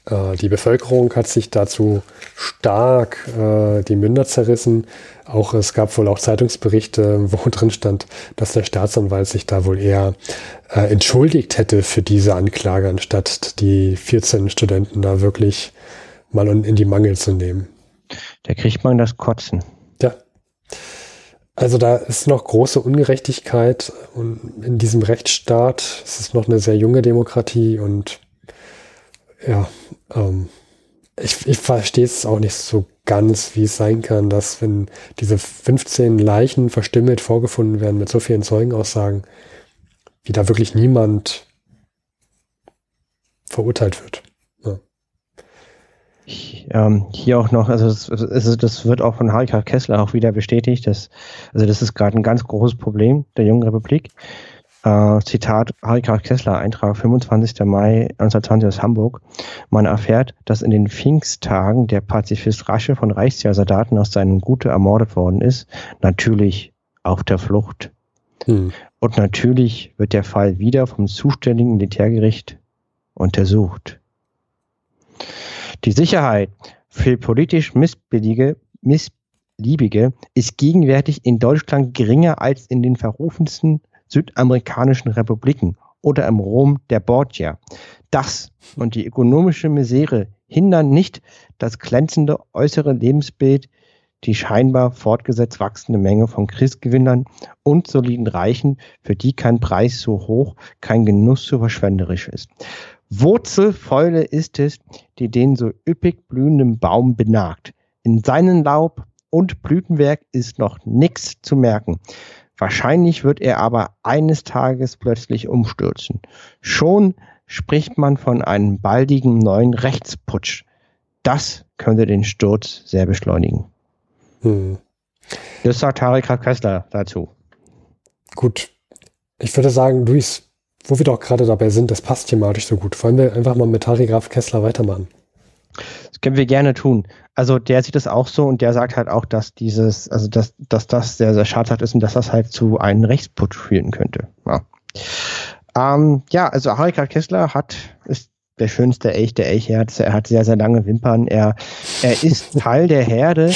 Äh, die Bevölkerung hat sich dazu stark äh, die Münder zerrissen. Auch es gab wohl auch Zeitungsberichte, wo drin stand, dass der Staatsanwalt sich da wohl eher äh, entschuldigt hätte für diese Anklage, anstatt die 14 Studenten da wirklich mal in die Mangel zu nehmen. Da kriegt man das Kotzen. Ja. Also da ist noch große Ungerechtigkeit und in diesem Rechtsstaat. Es ist noch eine sehr junge Demokratie und ja, ähm, ich, ich verstehe es auch nicht so ganz, wie es sein kann, dass wenn diese 15 Leichen verstümmelt vorgefunden werden mit so vielen Zeugenaussagen, wie da wirklich niemand verurteilt wird. Ja. Ich, ähm, hier auch noch, also das, das, das wird auch von Harika Kessler auch wieder bestätigt, dass, also das ist gerade ein ganz großes Problem der Jungen Republik. Äh, Zitat Harika Kessler, Eintrag 25. Mai 1920 aus Hamburg. Man erfährt, dass in den Pfingsttagen der Pazifist Rasche von Reichsjahrsoldaten aus seinem Gute ermordet worden ist. Natürlich auf der Flucht. Hm. Und natürlich wird der Fall wieder vom zuständigen Militärgericht untersucht. Die Sicherheit für politisch Missbillige, Missliebige ist gegenwärtig in Deutschland geringer als in den verrufensten südamerikanischen Republiken oder im Rom der Borgia. Das und die ökonomische Misere hindern nicht das glänzende äußere Lebensbild, die scheinbar fortgesetzt wachsende Menge von Christgewinnern und soliden Reichen, für die kein Preis so hoch, kein Genuss so verschwenderisch ist. Wurzelfäule ist es, die den so üppig blühenden Baum benagt. In seinen Laub und Blütenwerk ist noch nichts zu merken. Wahrscheinlich wird er aber eines Tages plötzlich umstürzen. Schon spricht man von einem baldigen neuen Rechtsputsch. Das könnte den Sturz sehr beschleunigen. Hm. Das sagt Tarek Kessler dazu. Gut. Ich würde sagen, Luis, wo wir doch gerade dabei sind, das passt thematisch so gut. Wollen wir einfach mal mit Tarek Kessler weitermachen? Das können wir gerne tun. Also der sieht es auch so und der sagt halt auch, dass dieses, also dass, dass das sehr, sehr schadhaft ist und dass das halt zu einem Rechtsputsch führen könnte. Ja, ähm, ja also Harika Kessler hat, ist der schönste Elch der Elchherz. Er hat sehr, sehr lange Wimpern. Er, er ist Teil der Herde,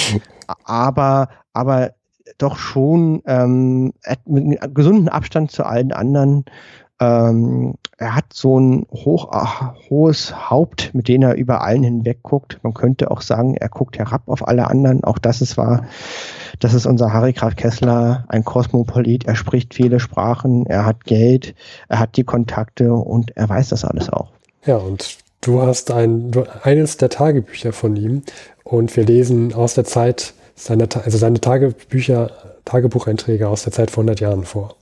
aber, aber doch schon ähm, mit einem gesunden Abstand zu allen anderen. Ähm, er hat so ein hoch, ach, hohes Haupt, mit dem er über allen hinweg guckt. Man könnte auch sagen, er guckt herab auf alle anderen. Auch das ist wahr. Das ist unser Harry Graf Kessler, ein Kosmopolit. Er spricht viele Sprachen, er hat Geld, er hat die Kontakte und er weiß das alles auch. Ja, und du hast ein, eines der Tagebücher von ihm und wir lesen aus der Zeit seiner, also seine Tagebücher, Tagebucheinträge aus der Zeit vor 100 Jahren vor.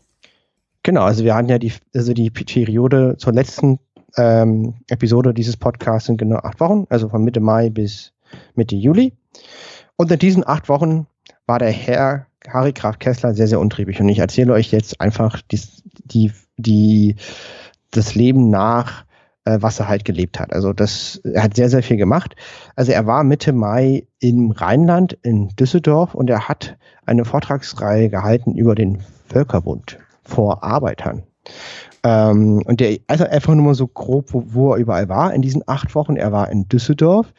Genau, also wir hatten ja die, also die Periode zur letzten ähm, Episode dieses Podcasts sind genau acht Wochen, also von Mitte Mai bis Mitte Juli. Und in diesen acht Wochen war der Herr Harry Graf Kessler sehr, sehr untriebig. Und ich erzähle euch jetzt einfach die, die, die, das Leben nach, äh, was er halt gelebt hat. Also das, er hat sehr, sehr viel gemacht. Also er war Mitte Mai im Rheinland in Düsseldorf und er hat eine Vortragsreihe gehalten über den Völkerbund vor Arbeitern. Ähm, und der, also einfach nur mal so grob, wo, wo, er überall war in diesen acht Wochen. Er war in Düsseldorf,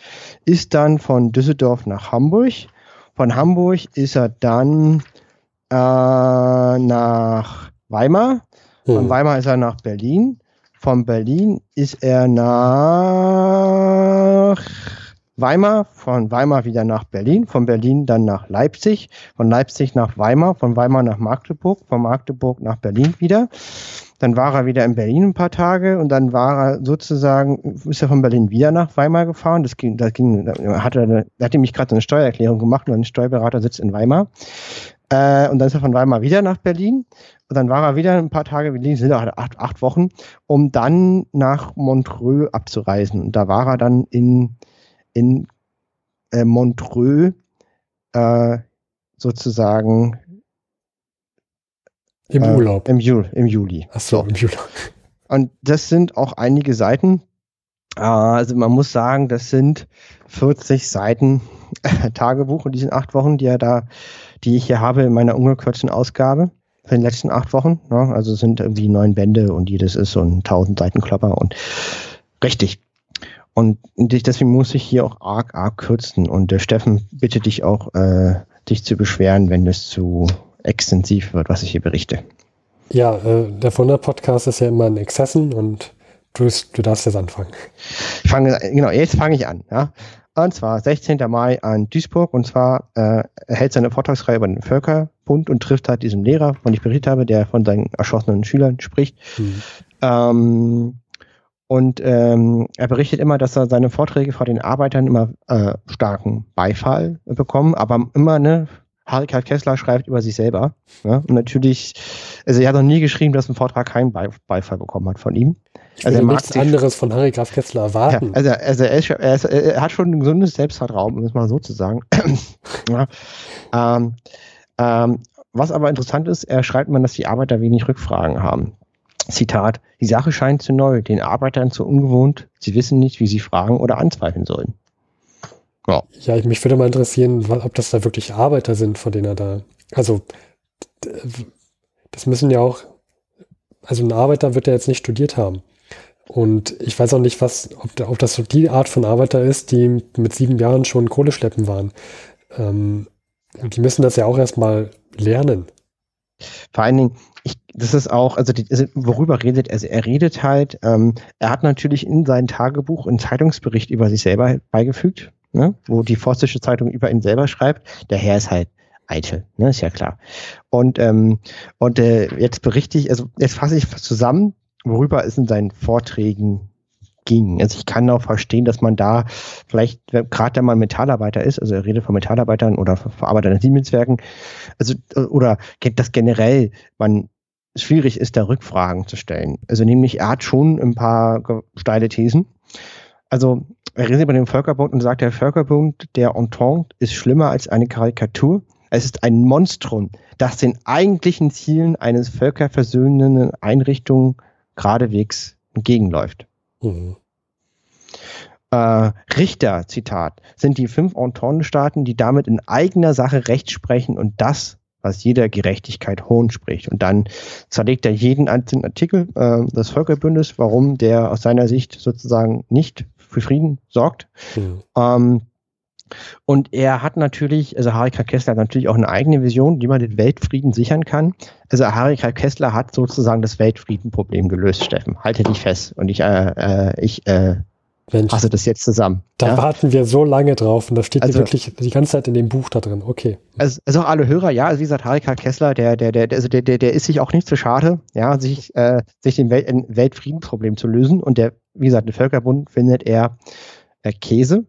ist dann von Düsseldorf nach Hamburg. Von Hamburg ist er dann äh, nach Weimar. Hm. Von Weimar ist er nach Berlin. Von Berlin ist er nach Weimar, von Weimar wieder nach Berlin, von Berlin dann nach Leipzig, von Leipzig nach Weimar, von Weimar nach Magdeburg, von Magdeburg nach Berlin wieder. Dann war er wieder in Berlin ein paar Tage und dann war er sozusagen, ist er von Berlin wieder nach Weimar gefahren. Das ging, das ging, da hat er, da hat mich gerade eine Steuererklärung gemacht und ein Steuerberater sitzt in Weimar. Äh, und dann ist er von Weimar wieder nach Berlin. Und dann war er wieder ein paar Tage, wie sind acht, acht Wochen, um dann nach Montreux abzureisen. Und da war er dann in in äh, Montreux äh, sozusagen im äh, Urlaub. Im, Ju im Juli. Ach so, im Juli. Und das sind auch einige Seiten. Äh, also man muss sagen, das sind 40 Seiten Tagebuch in diesen acht Wochen, die er da, die ich hier habe in meiner ungekürzten Ausgabe für den letzten acht Wochen. Ne? Also sind irgendwie neun Bände und jedes ist so ein 1000 Seiten Klopper und richtig. Und deswegen muss ich hier auch arg, arg kürzen. Und der Steffen bitte dich auch, äh, dich zu beschweren, wenn es zu extensiv wird, was ich hier berichte. Ja, äh, der Wunder-Podcast ist ja immer in Exzessen und du, du darfst jetzt anfangen. Ich fange, genau, jetzt fange ich an. Ja. Und zwar 16. Mai an Duisburg. Und zwar äh, er hält seine Vortragsreihe über den Völkerbund und trifft halt diesen Lehrer, von dem ich berichtet habe, der von seinen erschossenen Schülern spricht. Mhm. Ähm, und ähm, er berichtet immer, dass er seine Vorträge vor den Arbeitern immer äh, starken Beifall bekommen, aber immer, ne, Harry Kessler schreibt über sich selber. Ja? Und natürlich, also er hat noch nie geschrieben, dass ein Vortrag keinen Beifall bekommen hat von ihm. Ich also er nichts anderes von Harry Graf Kessler erwarten. Ja, also, also er, ist, er, ist, er, hat schon ein gesundes Selbstvertrauen, um es mal so zu sagen. ja. ähm, ähm, was aber interessant ist, er schreibt immer, dass die Arbeiter wenig Rückfragen haben. Zitat, die Sache scheint zu neu, den Arbeitern zu ungewohnt, sie wissen nicht, wie sie fragen oder anzweifeln sollen. Ja, ja mich würde mal interessieren, ob das da wirklich Arbeiter sind, von denen er da, also das müssen ja auch, also ein Arbeiter wird ja jetzt nicht studiert haben. Und ich weiß auch nicht, was, ob, ob das so die Art von Arbeiter ist, die mit sieben Jahren schon Kohleschleppen waren. Ähm, die müssen das ja auch erstmal lernen. Vor allen Dingen, ich, das ist auch, also, die, also worüber redet er? Also er redet halt, ähm, er hat natürlich in sein Tagebuch einen Zeitungsbericht über sich selber beigefügt, ne, wo die Forstische Zeitung über ihn selber schreibt. Der Herr ist halt eitel, ne, ist ja klar. Und, ähm, und äh, jetzt berichte ich, also jetzt fasse ich zusammen, worüber es in seinen Vorträgen ging. Also ich kann auch verstehen, dass man da vielleicht, gerade wenn man Metallarbeiter ist, also er redet von Metallarbeitern oder Verarbeitern in Siemenswerken, also oder das generell man schwierig ist, da Rückfragen zu stellen. Also nämlich, er hat schon ein paar steile Thesen. Also er redet über den Völkerbund und sagt, der Völkerbund der Entente ist schlimmer als eine Karikatur. Es ist ein Monstrum, das den eigentlichen Zielen eines völkerversöhnenden Einrichtung geradewegs entgegenläuft. Mhm. Äh, Richter, Zitat, sind die fünf Entente-Staaten, die damit in eigener Sache Recht sprechen und das, was jeder Gerechtigkeit Hohn spricht. Und dann zerlegt er jeden einzelnen Artikel äh, des Völkerbündes, warum der aus seiner Sicht sozusagen nicht für Frieden sorgt. Mhm. Ähm, Und er hat natürlich, also Harry K. Kessler hat natürlich auch eine eigene Vision, wie man den Weltfrieden sichern kann. Also Harry K. Kessler hat sozusagen das Weltfriedenproblem gelöst, Steffen. Halte dich fest. Und ich, äh, äh, ich äh, Mensch, fasse das jetzt zusammen. Da ja? warten wir so lange drauf und das steht also, wirklich die ganze Zeit in dem Buch da drin. Okay. Also, also auch alle Hörer, ja, also wie gesagt, Harry K. Kessler, der, der, der, also der, der, der ist sich auch nicht zu schade, ja, sich, äh, sich dem Welt, Weltfriedensproblem zu lösen. Und der, wie gesagt, der Völkerbund findet er äh, Käse.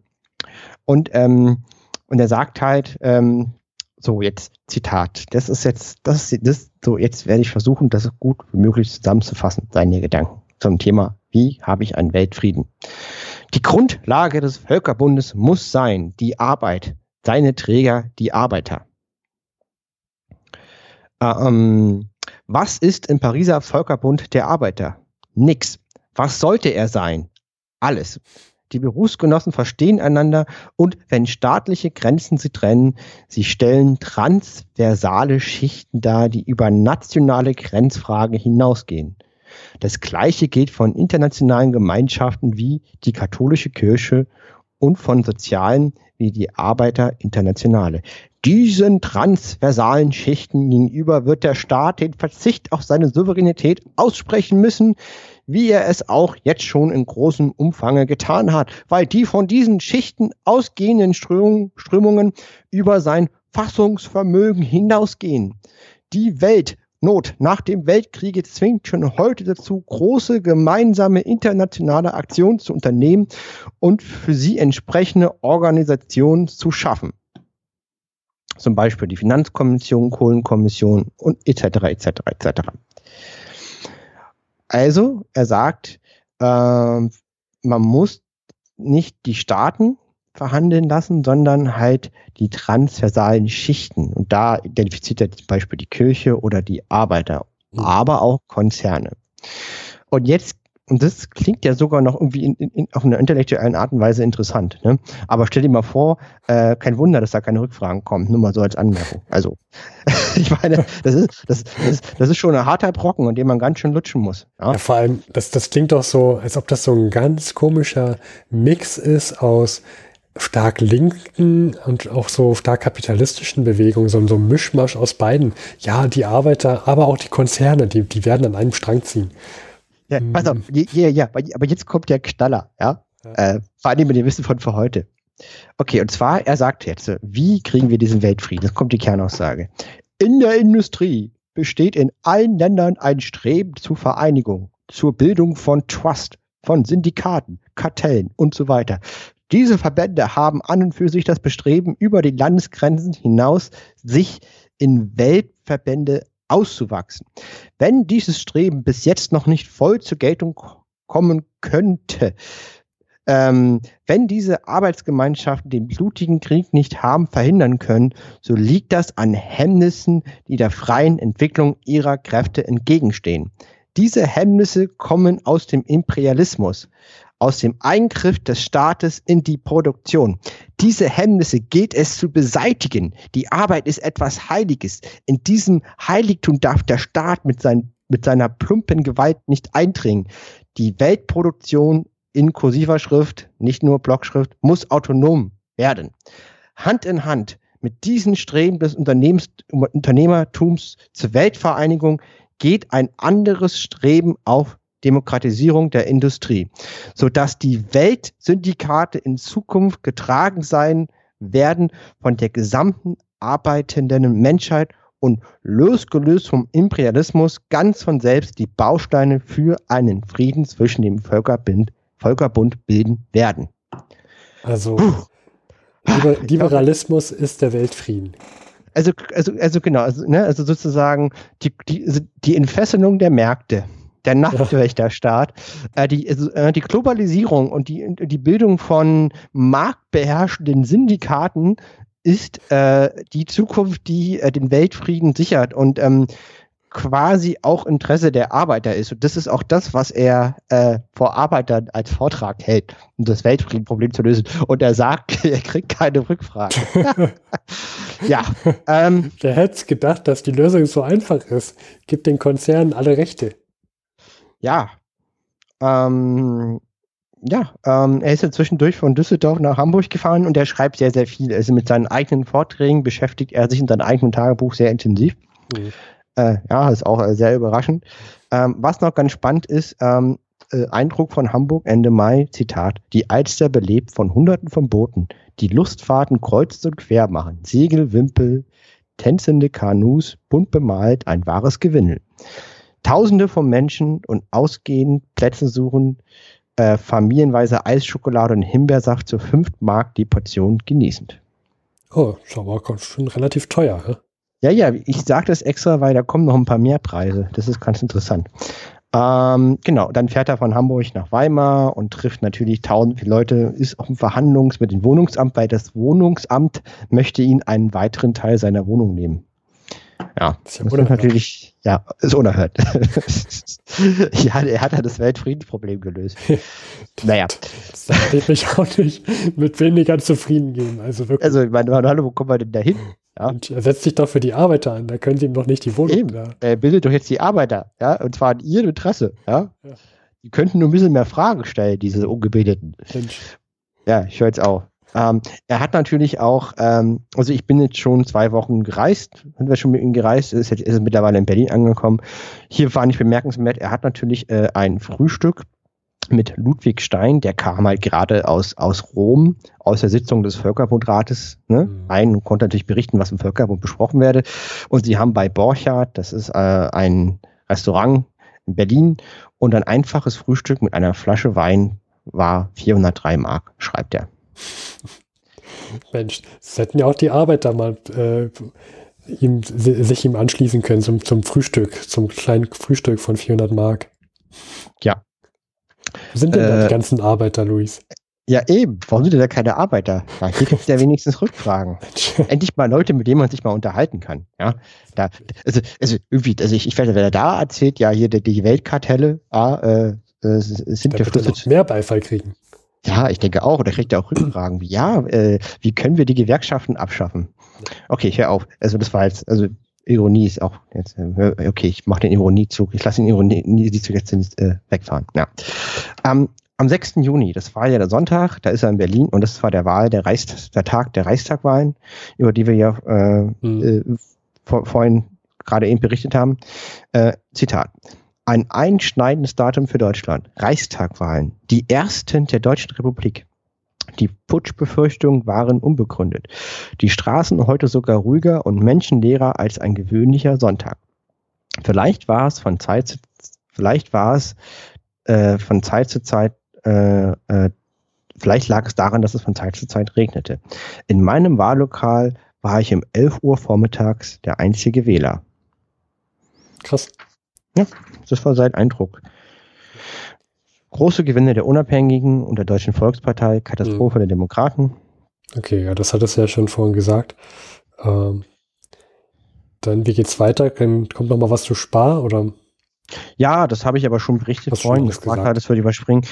Und ähm, und er sagt halt, ähm, so jetzt Zitat, das ist jetzt, das ist das, so jetzt werde ich versuchen, das gut wie möglich zusammenzufassen, seine Gedanken zum Thema, wie habe ich einen Weltfrieden? Die Grundlage des Völkerbundes muss sein, die Arbeit, seine Träger, die Arbeiter. Ähm, was ist im Pariser Völkerbund der Arbeiter? Nix. Was sollte er sein? Alles. Die Berufsgenossen verstehen einander und wenn staatliche Grenzen sie trennen, sie stellen transversale Schichten dar, die über nationale Grenzfragen hinausgehen. Das Gleiche gilt von internationalen Gemeinschaften wie die katholische Kirche und von sozialen wie die Arbeiterinternationale. Diesen transversalen Schichten gegenüber wird der Staat den Verzicht auf seine Souveränität aussprechen müssen, wie er es auch jetzt schon in großem Umfange getan hat, weil die von diesen Schichten ausgehenden Strömungen über sein Fassungsvermögen hinausgehen. Die Weltnot nach dem Weltkriege zwingt schon heute dazu, große gemeinsame internationale Aktionen zu unternehmen und für sie entsprechende Organisationen zu schaffen. Zum Beispiel die Finanzkommission, Kohlenkommission und etc. etc. etc. Also, er sagt, äh, man muss nicht die Staaten verhandeln lassen, sondern halt die transversalen Schichten. Und da identifiziert er zum Beispiel die Kirche oder die Arbeiter, mhm. aber auch Konzerne. Und jetzt und das klingt ja sogar noch irgendwie in, in, auf einer intellektuellen Art und Weise interessant. Ne? Aber stell dir mal vor, äh, kein Wunder, dass da keine Rückfragen kommen. Nur mal so als Anmerkung. Also, ich meine, das ist, das, das, das ist schon ein harter Brocken, an dem man ganz schön lutschen muss. Ja, ja vor allem, das, das klingt doch so, als ob das so ein ganz komischer Mix ist aus stark linken und auch so stark kapitalistischen Bewegungen, so, so ein Mischmasch aus beiden. Ja, die Arbeiter, aber auch die Konzerne, die, die werden an einem Strang ziehen. Ja, pass auf, ja, ja, ja, aber jetzt kommt der Knaller, ja. ja. Äh, vor allem mit dem Wissen von für heute. Okay, und zwar, er sagt jetzt, wie kriegen wir diesen Weltfrieden? Das kommt die Kernaussage. In der Industrie besteht in allen Ländern ein Streben zur Vereinigung, zur Bildung von Trust, von Syndikaten, Kartellen und so weiter. Diese Verbände haben an und für sich das Bestreben, über die Landesgrenzen hinaus sich in Weltverbände auszuwachsen. Wenn dieses Streben bis jetzt noch nicht voll zur Geltung kommen könnte, ähm, wenn diese Arbeitsgemeinschaften den blutigen Krieg nicht haben verhindern können, so liegt das an Hemmnissen, die der freien Entwicklung ihrer Kräfte entgegenstehen. Diese Hemmnisse kommen aus dem Imperialismus, aus dem Eingriff des Staates in die Produktion. Diese Hemmnisse geht es zu beseitigen. Die Arbeit ist etwas Heiliges. In diesem Heiligtum darf der Staat mit, sein, mit seiner plumpen Gewalt nicht eindringen. Die Weltproduktion in kursiver Schrift, nicht nur Blockschrift, muss autonom werden. Hand in Hand mit diesen Streben des Unternehmens, Unternehmertums zur Weltvereinigung geht ein anderes Streben auf Demokratisierung der Industrie, sodass die Weltsyndikate in Zukunft getragen sein werden von der gesamten arbeitenden Menschheit und losgelöst vom Imperialismus ganz von selbst die Bausteine für einen Frieden zwischen dem Völkerbund, Völkerbund bilden werden. Also Liber Liberalismus ist der Weltfrieden. Also, also, also genau, also, ne, also sozusagen die, die, die Entfesselung der Märkte der Nachtwächterstaat, äh, die, äh, die Globalisierung und die, die Bildung von marktbeherrschenden Syndikaten ist äh, die Zukunft, die äh, den Weltfrieden sichert und ähm, quasi auch Interesse der Arbeiter ist. Und das ist auch das, was er äh, vor Arbeitern als Vortrag hält, um das Weltfriedenproblem zu lösen. Und er sagt, er kriegt keine Rückfrage. ja. Ähm, Wer hätte gedacht, dass die Lösung so einfach ist? Gibt den Konzernen alle Rechte ja, ähm, ja, ähm, er ist ja zwischendurch von Düsseldorf nach Hamburg gefahren und er schreibt sehr, sehr viel. Also mit seinen eigenen Vorträgen beschäftigt er sich in seinem eigenen Tagebuch sehr intensiv. Mhm. Äh, ja, ist auch äh, sehr überraschend. Ähm, was noch ganz spannend ist, ähm, äh, Eindruck von Hamburg Ende Mai, Zitat, die Alster belebt von Hunderten von Booten, die Lustfahrten kreuz und quer machen, Segel, Wimpel, tänzende Kanus, bunt bemalt, ein wahres Gewinnel. Tausende von Menschen und ausgehend Plätze suchen, äh, familienweise Eisschokolade und Himbeersaft zu 5 Mark die Portion genießend. Oh, ist aber schon relativ teuer, hä? Ja, ja, ich sage das extra, weil da kommen noch ein paar mehr Preise. Das ist ganz interessant. Ähm, genau, dann fährt er von Hamburg nach Weimar und trifft natürlich tausend Leute, ist auch im Verhandlungs mit dem Wohnungsamt, weil das Wohnungsamt möchte ihn einen weiteren Teil seiner Wohnung nehmen. Ja, das ist, ist natürlich, ja, ist unerhört. ja, er hat ja das Weltfriedensproblem gelöst. naja. Das wird mich auch nicht mit weniger zufrieden geben. Also wirklich. Also, ich meine, hallo, wo kommen wir denn da hin? Ja. Und er setzt sich doch für die Arbeiter an, da können sie ihm doch nicht die Wohnung. Eben. Ja. Er bildet doch jetzt die Arbeiter, ja, und zwar in ihrem Interesse, ja. ja. Die könnten nur ein bisschen mehr Fragen stellen, diese Ungebildeten. Mensch. Ja, ich höre jetzt auch. Ähm, er hat natürlich auch, ähm, also ich bin jetzt schon zwei Wochen gereist, sind wir schon mit ihm gereist, ist jetzt ist mittlerweile in Berlin angekommen. Hier war nicht bemerkenswert, er hat natürlich äh, ein Frühstück mit Ludwig Stein, der kam halt gerade aus, aus Rom, aus der Sitzung des Völkerbundrates ne, mhm. ein und konnte natürlich berichten, was im Völkerbund besprochen werde. Und sie haben bei Borchardt, das ist äh, ein Restaurant in Berlin, und ein einfaches Frühstück mit einer Flasche Wein war 403 Mark, schreibt er. Mensch, das hätten ja auch die Arbeiter mal äh, ihm, sich ihm anschließen können zum, zum Frühstück, zum kleinen Frühstück von 400 Mark. Ja, wo sind denn äh, da die ganzen Arbeiter, Luis? Ja, eben. Warum sind denn da keine Arbeiter? Ja, hier gibt es ja wenigstens Rückfragen. Endlich mal Leute, mit denen man sich mal unterhalten kann. Ja, da, also, also irgendwie, also ich, ich werde, wenn er da erzählt, ja, hier die, die Weltkartelle, ah, äh, äh, sind geflüstert. mehr Beifall kriegen. Ja, ich denke auch. Oder kriegt er auch Rückfragen wie, ja, äh, wie können wir die Gewerkschaften abschaffen? Okay, ich höre auf. Also das war jetzt, also Ironie ist auch jetzt, äh, okay, ich mache den Ironiezug, ich lasse den Ironiezug jetzt nicht äh, wegfahren. Ja. Ähm, am 6. Juni, das war ja der Sonntag, da ist er in Berlin und das war der Wahl, der, Reichs, der Tag der Reichstagwahlen, über die wir ja äh, mhm. äh, vor, vorhin gerade eben berichtet haben. Äh, Zitat. Ein einschneidendes Datum für Deutschland. Reichstagwahlen. Die ersten der Deutschen Republik. Die Putschbefürchtungen waren unbegründet. Die Straßen heute sogar ruhiger und menschenleerer als ein gewöhnlicher Sonntag. Vielleicht war es von Zeit zu, vielleicht war es äh, von Zeit zu Zeit, äh, äh, vielleicht lag es daran, dass es von Zeit zu Zeit regnete. In meinem Wahllokal war ich um 11 Uhr vormittags der einzige Wähler. Krass. Ja, das war sein Eindruck. Große Gewinne der Unabhängigen und der Deutschen Volkspartei, Katastrophe mhm. der Demokraten. Okay, ja, das hat es ja schon vorhin gesagt. Ähm, dann, wie geht's weiter? Kommt noch mal was zu Spar oder? Ja, das habe ich aber schon berichtet vorhin. Das war das würde ich überspringen.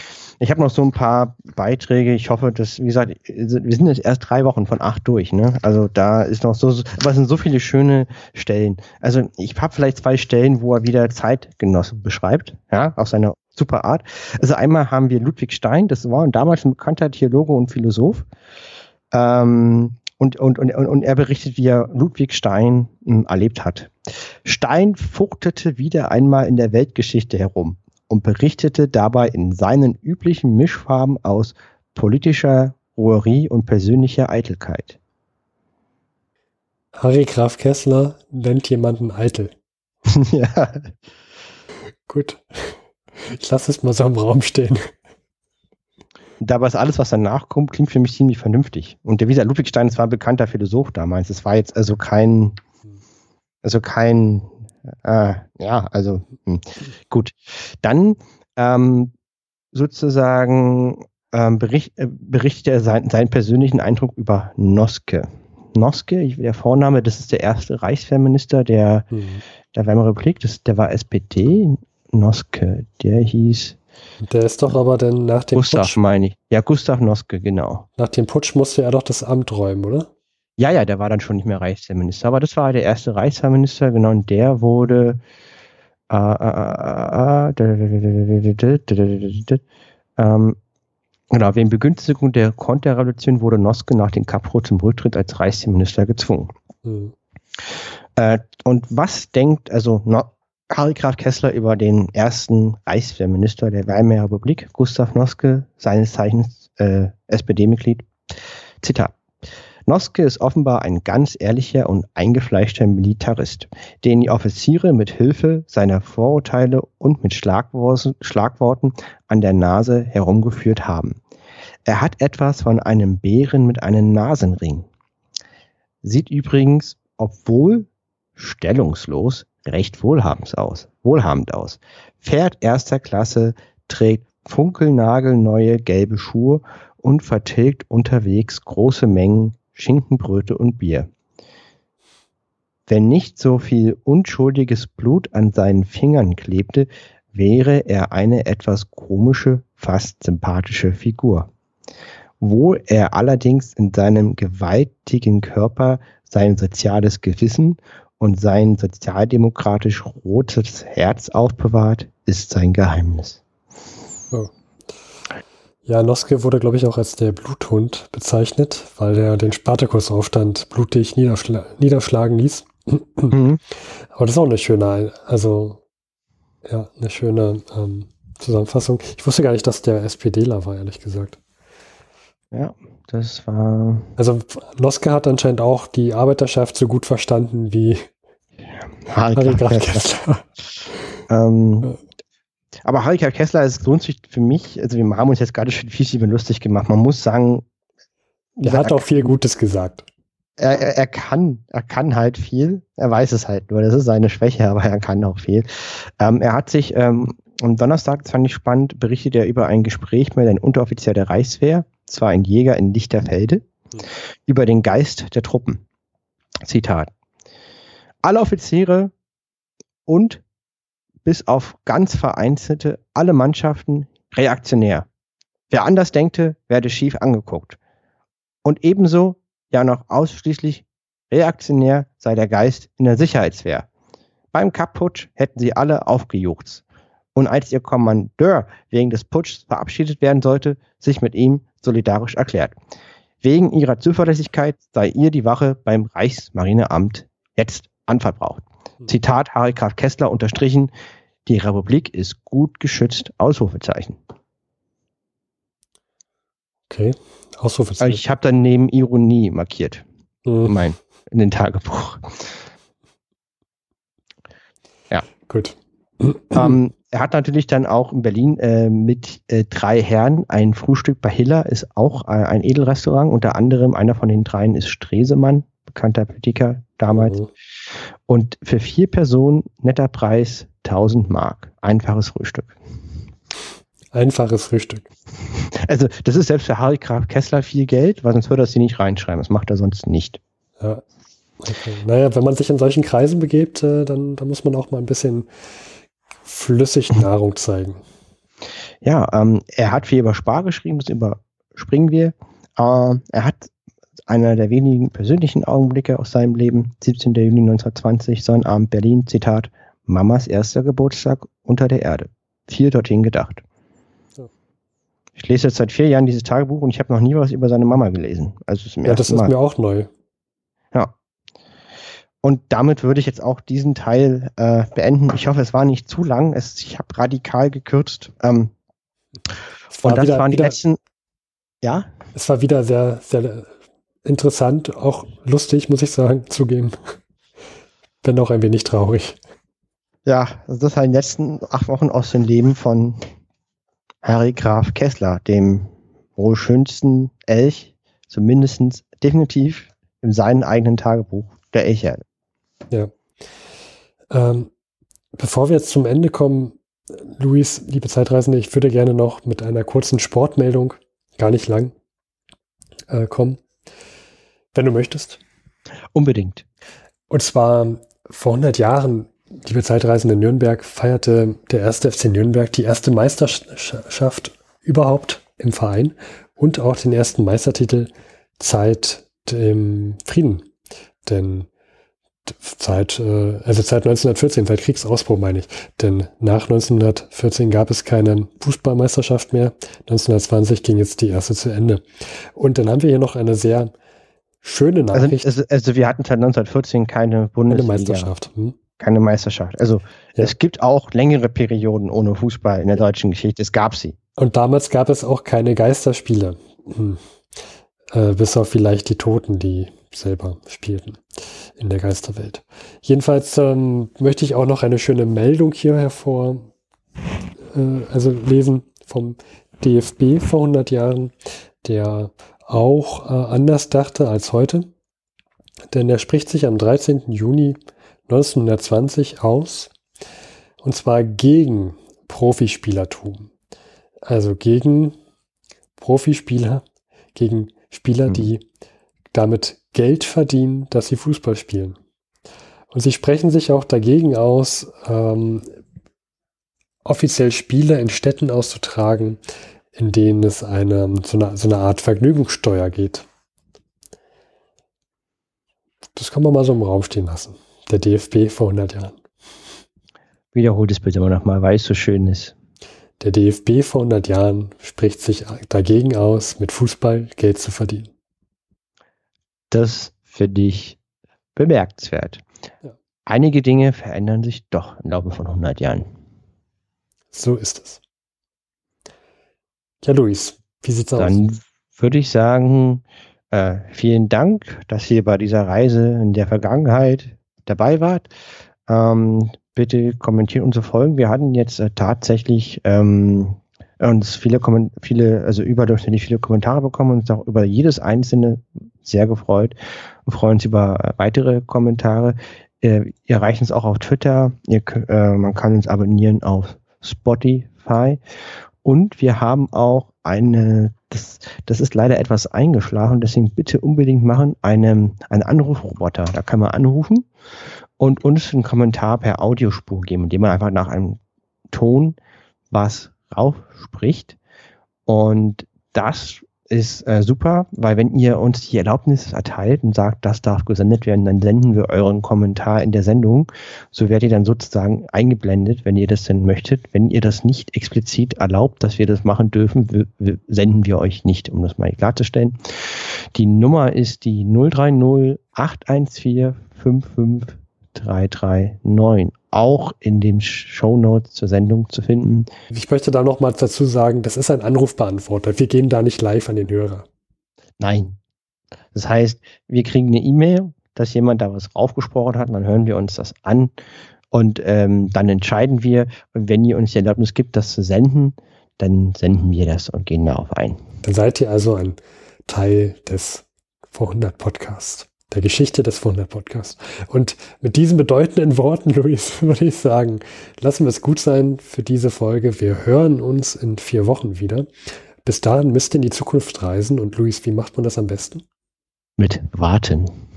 Ich habe noch so ein paar Beiträge. Ich hoffe, dass, wie gesagt, wir sind jetzt erst drei Wochen von acht durch. Ne? Also da ist noch so, aber es sind so viele schöne Stellen. Also ich habe vielleicht zwei Stellen, wo er wieder Zeitgenossen beschreibt, ja, auf seine super Art. Also einmal haben wir Ludwig Stein, das war damals ein bekannter Theologe und Philosoph. Ähm, und, und, und, und er berichtet, wie er Ludwig Stein hm, erlebt hat. Stein fuchtete wieder einmal in der Weltgeschichte herum und berichtete dabei in seinen üblichen Mischfarben aus politischer Ruherie und persönlicher Eitelkeit. Harry Graf Kessler nennt jemanden eitel. ja. Gut. Ich lasse es mal so im Raum stehen. Dabei ist alles, was danach kommt, klingt für mich ziemlich vernünftig. Und der Wieser Ludwigstein, das war ein bekannter Philosoph damals. Es war jetzt also kein, also kein, äh, ja, also hm. gut. Dann ähm, sozusagen ähm, bericht, äh, berichtet er sein, seinen persönlichen Eindruck über Noske. Noske, der Vorname, das ist der erste Reichswehrminister der, mhm. der Weimarer Republik, das, der war SPD, Noske, der hieß. Der ist doch aber dann nach dem Gustav, Putsch. meine ich. Ja, Gustav Noske, genau. Nach dem Putsch musste er doch das Amt räumen, oder? Ja, ja, der war dann schon nicht mehr Reichswehrminister, aber das war der erste Reichswehrminister, genau, und der wurde ähm, Genau, wegen Begünstigung der Konterrevolution wurde Noske nach dem Kapro zum Rücktritt als Reichsminister gezwungen. Mhm. Äh, und was denkt also no Harry Graf Kessler über den ersten Reichswehrminister der Weimarer Republik, Gustav Noske, seines Zeichens äh, SPD-Mitglied? Zitat. Noske ist offenbar ein ganz ehrlicher und eingefleischter Militarist, den die Offiziere mit Hilfe seiner Vorurteile und mit Schlagworten an der Nase herumgeführt haben. Er hat etwas von einem Bären mit einem Nasenring. Sieht übrigens, obwohl stellungslos, recht wohlhabend aus. Wohlhabend aus. Fährt erster Klasse, trägt funkelnagelneue gelbe Schuhe und vertilgt unterwegs große Mengen Schinkenbröte und Bier. Wenn nicht so viel unschuldiges Blut an seinen Fingern klebte, wäre er eine etwas komische, fast sympathische Figur. Wo er allerdings in seinem gewaltigen Körper sein soziales Gewissen und sein sozialdemokratisch rotes Herz aufbewahrt, ist sein Geheimnis. Oh. Ja, Noske wurde, glaube ich, auch als der Bluthund bezeichnet, weil er den Spartakusaufstand blutig niederschla niederschlagen ließ. Mhm. Aber das ist auch eine schöne, also ja, eine schöne ähm, Zusammenfassung. Ich wusste gar nicht, dass der SPDler war, ehrlich gesagt. Ja, das war. Also Noske hat anscheinend auch die Arbeiterschaft so gut verstanden wie Harry Kessler. ähm, aber Harry Kessler ist lohnt sich für mich, also wir haben uns jetzt gerade schon viel, viel lustig gemacht. Man muss sagen. Er hat auch viel Gutes gesagt. Er, er, er, kann, er kann halt viel. Er weiß es halt nur. Das ist seine Schwäche, aber er kann auch viel. Ähm, er hat sich ähm, am Donnerstag, das fand ich spannend, berichtet er über ein Gespräch mit einem Unteroffizier der Reichswehr, zwar ein Jäger in Lichterfelde, mhm. über den Geist der Truppen. Zitat. Alle Offiziere und bis auf ganz vereinzelte alle Mannschaften reaktionär. Wer anders denkte, werde schief angeguckt. Und ebenso, ja noch ausschließlich reaktionär sei der Geist in der Sicherheitswehr. Beim Kapp-Putsch hätten sie alle aufgejucht. Und als ihr Kommandeur wegen des Putschs verabschiedet werden sollte, sich mit ihm solidarisch erklärt. Wegen ihrer Zuverlässigkeit sei ihr die Wache beim Reichsmarineamt jetzt anverbraucht. Hm. Zitat Harry Graf Kessler unterstrichen, die Republik ist gut geschützt, Ausrufezeichen. Okay, Ausrufezeichen. Ich habe dann neben Ironie markiert. Mhm. Mein, in den Tagebuch. Ja. Gut. Ähm, er hat natürlich dann auch in Berlin äh, mit äh, drei Herren ein Frühstück bei Hiller, ist auch äh, ein Edelrestaurant. Unter anderem einer von den dreien ist Stresemann, bekannter Politiker damals. Mhm. Und für vier Personen netter Preis 1000 Mark. Einfaches Frühstück. Einfaches Frühstück. Also, das ist selbst für Harry Graf Kessler viel Geld, weil sonst würde er sie nicht reinschreiben. Das macht er sonst nicht. Ja. Okay. Naja, wenn man sich in solchen Kreisen begebt, äh, dann, dann muss man auch mal ein bisschen flüssig Nahrung zeigen. Ja, ähm, er hat viel über Spar geschrieben, das überspringen wir. Äh, er hat einer der wenigen persönlichen Augenblicke aus seinem Leben, 17. Juni 1920, Sonnabend Berlin, Zitat, Mamas erster Geburtstag unter der Erde. Viel dorthin gedacht. Ich lese jetzt seit vier Jahren dieses Tagebuch und ich habe noch nie was über seine Mama gelesen. Also ja, das ist Mal. mir auch neu. Ja. Und damit würde ich jetzt auch diesen Teil äh, beenden. Ich hoffe, es war nicht zu lang. Es, ich habe radikal gekürzt. Ähm, und das wieder, waren die wieder, letzten. Ja? Es war wieder sehr, sehr interessant, auch lustig, muss ich sagen, zugeben. Bin auch ein wenig traurig. Ja, also das waren die letzten acht Wochen aus dem Leben von Harry Graf Kessler, dem wohl schönsten Elch, zumindest definitiv in seinem eigenen Tagebuch der Elcherde. Ja. Ähm, bevor wir jetzt zum Ende kommen, Luis, liebe Zeitreisende, ich würde gerne noch mit einer kurzen Sportmeldung, gar nicht lang, äh, kommen. Wenn du möchtest. Unbedingt. Und zwar vor 100 Jahren, liebe Zeitreisende Nürnberg, feierte der erste FC Nürnberg die erste Meisterschaft überhaupt im Verein und auch den ersten Meistertitel seit dem Frieden. Denn Seit, äh, also seit 1914, seit Kriegsausbruch meine ich. Denn nach 1914 gab es keine Fußballmeisterschaft mehr. 1920 ging jetzt die erste zu Ende. Und dann haben wir hier noch eine sehr schöne Also, Nachricht. also, also wir hatten seit 1914 keine eine Bundesliga. Meisterschaft. Hm? Keine Meisterschaft. Also Ja. es gibt auch längere Perioden ohne Fußball in der deutschen Geschichte. Es gab sie. Und damals gab es auch keine Geisterspiele. Hm. Äh, bis auf vielleicht die Toten, die selber spielten in der Geisterwelt. Jedenfalls ähm, möchte ich auch noch eine schöne Meldung hier hervor, äh, also lesen vom DFB vor 100 Jahren, der auch äh, anders dachte als heute. Denn er spricht sich am 13. Juni 1920 aus, und zwar gegen Profispielertum. Also gegen Profispieler, gegen Spieler, Hm. die damit Geld verdienen, dass sie Fußball spielen. Und sie sprechen sich auch dagegen aus, ähm, offiziell Spiele in Städten auszutragen, in denen es eine so, eine so eine Art Vergnügungssteuer geht. Das kann man mal so im Raum stehen lassen. Der DFB vor 100 Jahren. Wiederholt es bitte mal nochmal, weil es so schön ist. Der DFB vor 100 Jahren spricht sich dagegen aus, mit Fußball Geld zu verdienen. Das finde ich bemerkenswert. Ja. Einige Dinge verändern sich doch im Laufe von 100 Jahren. So ist es. Ja, Luis, wie sieht's aus? Dann würde ich sagen, äh, vielen Dank, dass ihr bei dieser Reise in der Vergangenheit dabei wart. Ähm, bitte kommentiert unsere Folgen. Wir hatten jetzt äh, tatsächlich ähm, uns viele, viele, also überdurchschnittlich viele Kommentare bekommen und uns auch über jedes einzelne sehr gefreut und freuen uns über äh, weitere Kommentare. Äh, ihr erreicht uns auch auf Twitter. Ihr, äh, man kann uns abonnieren auf Spotify. Und wir haben auch eine, das, das ist leider etwas eingeschlafen, deswegen bitte unbedingt machen, eine, einen Anrufroboter. Da kann man anrufen und uns einen Kommentar per Audiospur geben, indem man einfach nach einem Ton was rausspricht. Und das ist äh, super, weil wenn ihr uns die Erlaubnis erteilt und sagt, das darf gesendet werden, dann senden wir euren Kommentar in der Sendung. So werdet ihr dann sozusagen eingeblendet, wenn ihr das denn möchtet. Wenn ihr das nicht explizit erlaubt, dass wir das machen dürfen, wir, wir, senden wir euch nicht, um das mal klarzustellen. Die Nummer ist die 030 814 55339. Auch in den Show Notes zur Sendung zu finden. Ich möchte da noch mal dazu sagen, das ist ein Anrufbeantworter. Wir gehen da nicht live an den Hörer. Nein. Das heißt, wir kriegen eine E-Mail, dass jemand da was raufgesprochen hat, dann hören wir uns das an und ähm, dann entscheiden wir. Und wenn ihr uns die Erlaubnis gibt, das zu senden, dann senden wir das und gehen darauf ein. Dann seid ihr also ein Teil des Vorhundert Podcasts, der Geschichte des Vorhundert Podcasts. Und mit diesen bedeutenden Worten, Luis, würde ich sagen, lassen wir es gut sein für diese Folge. Wir hören uns in vier Wochen wieder. Bis dahin müsst ihr in die Zukunft reisen. Und Luis, wie macht man das am besten? Mit Warten.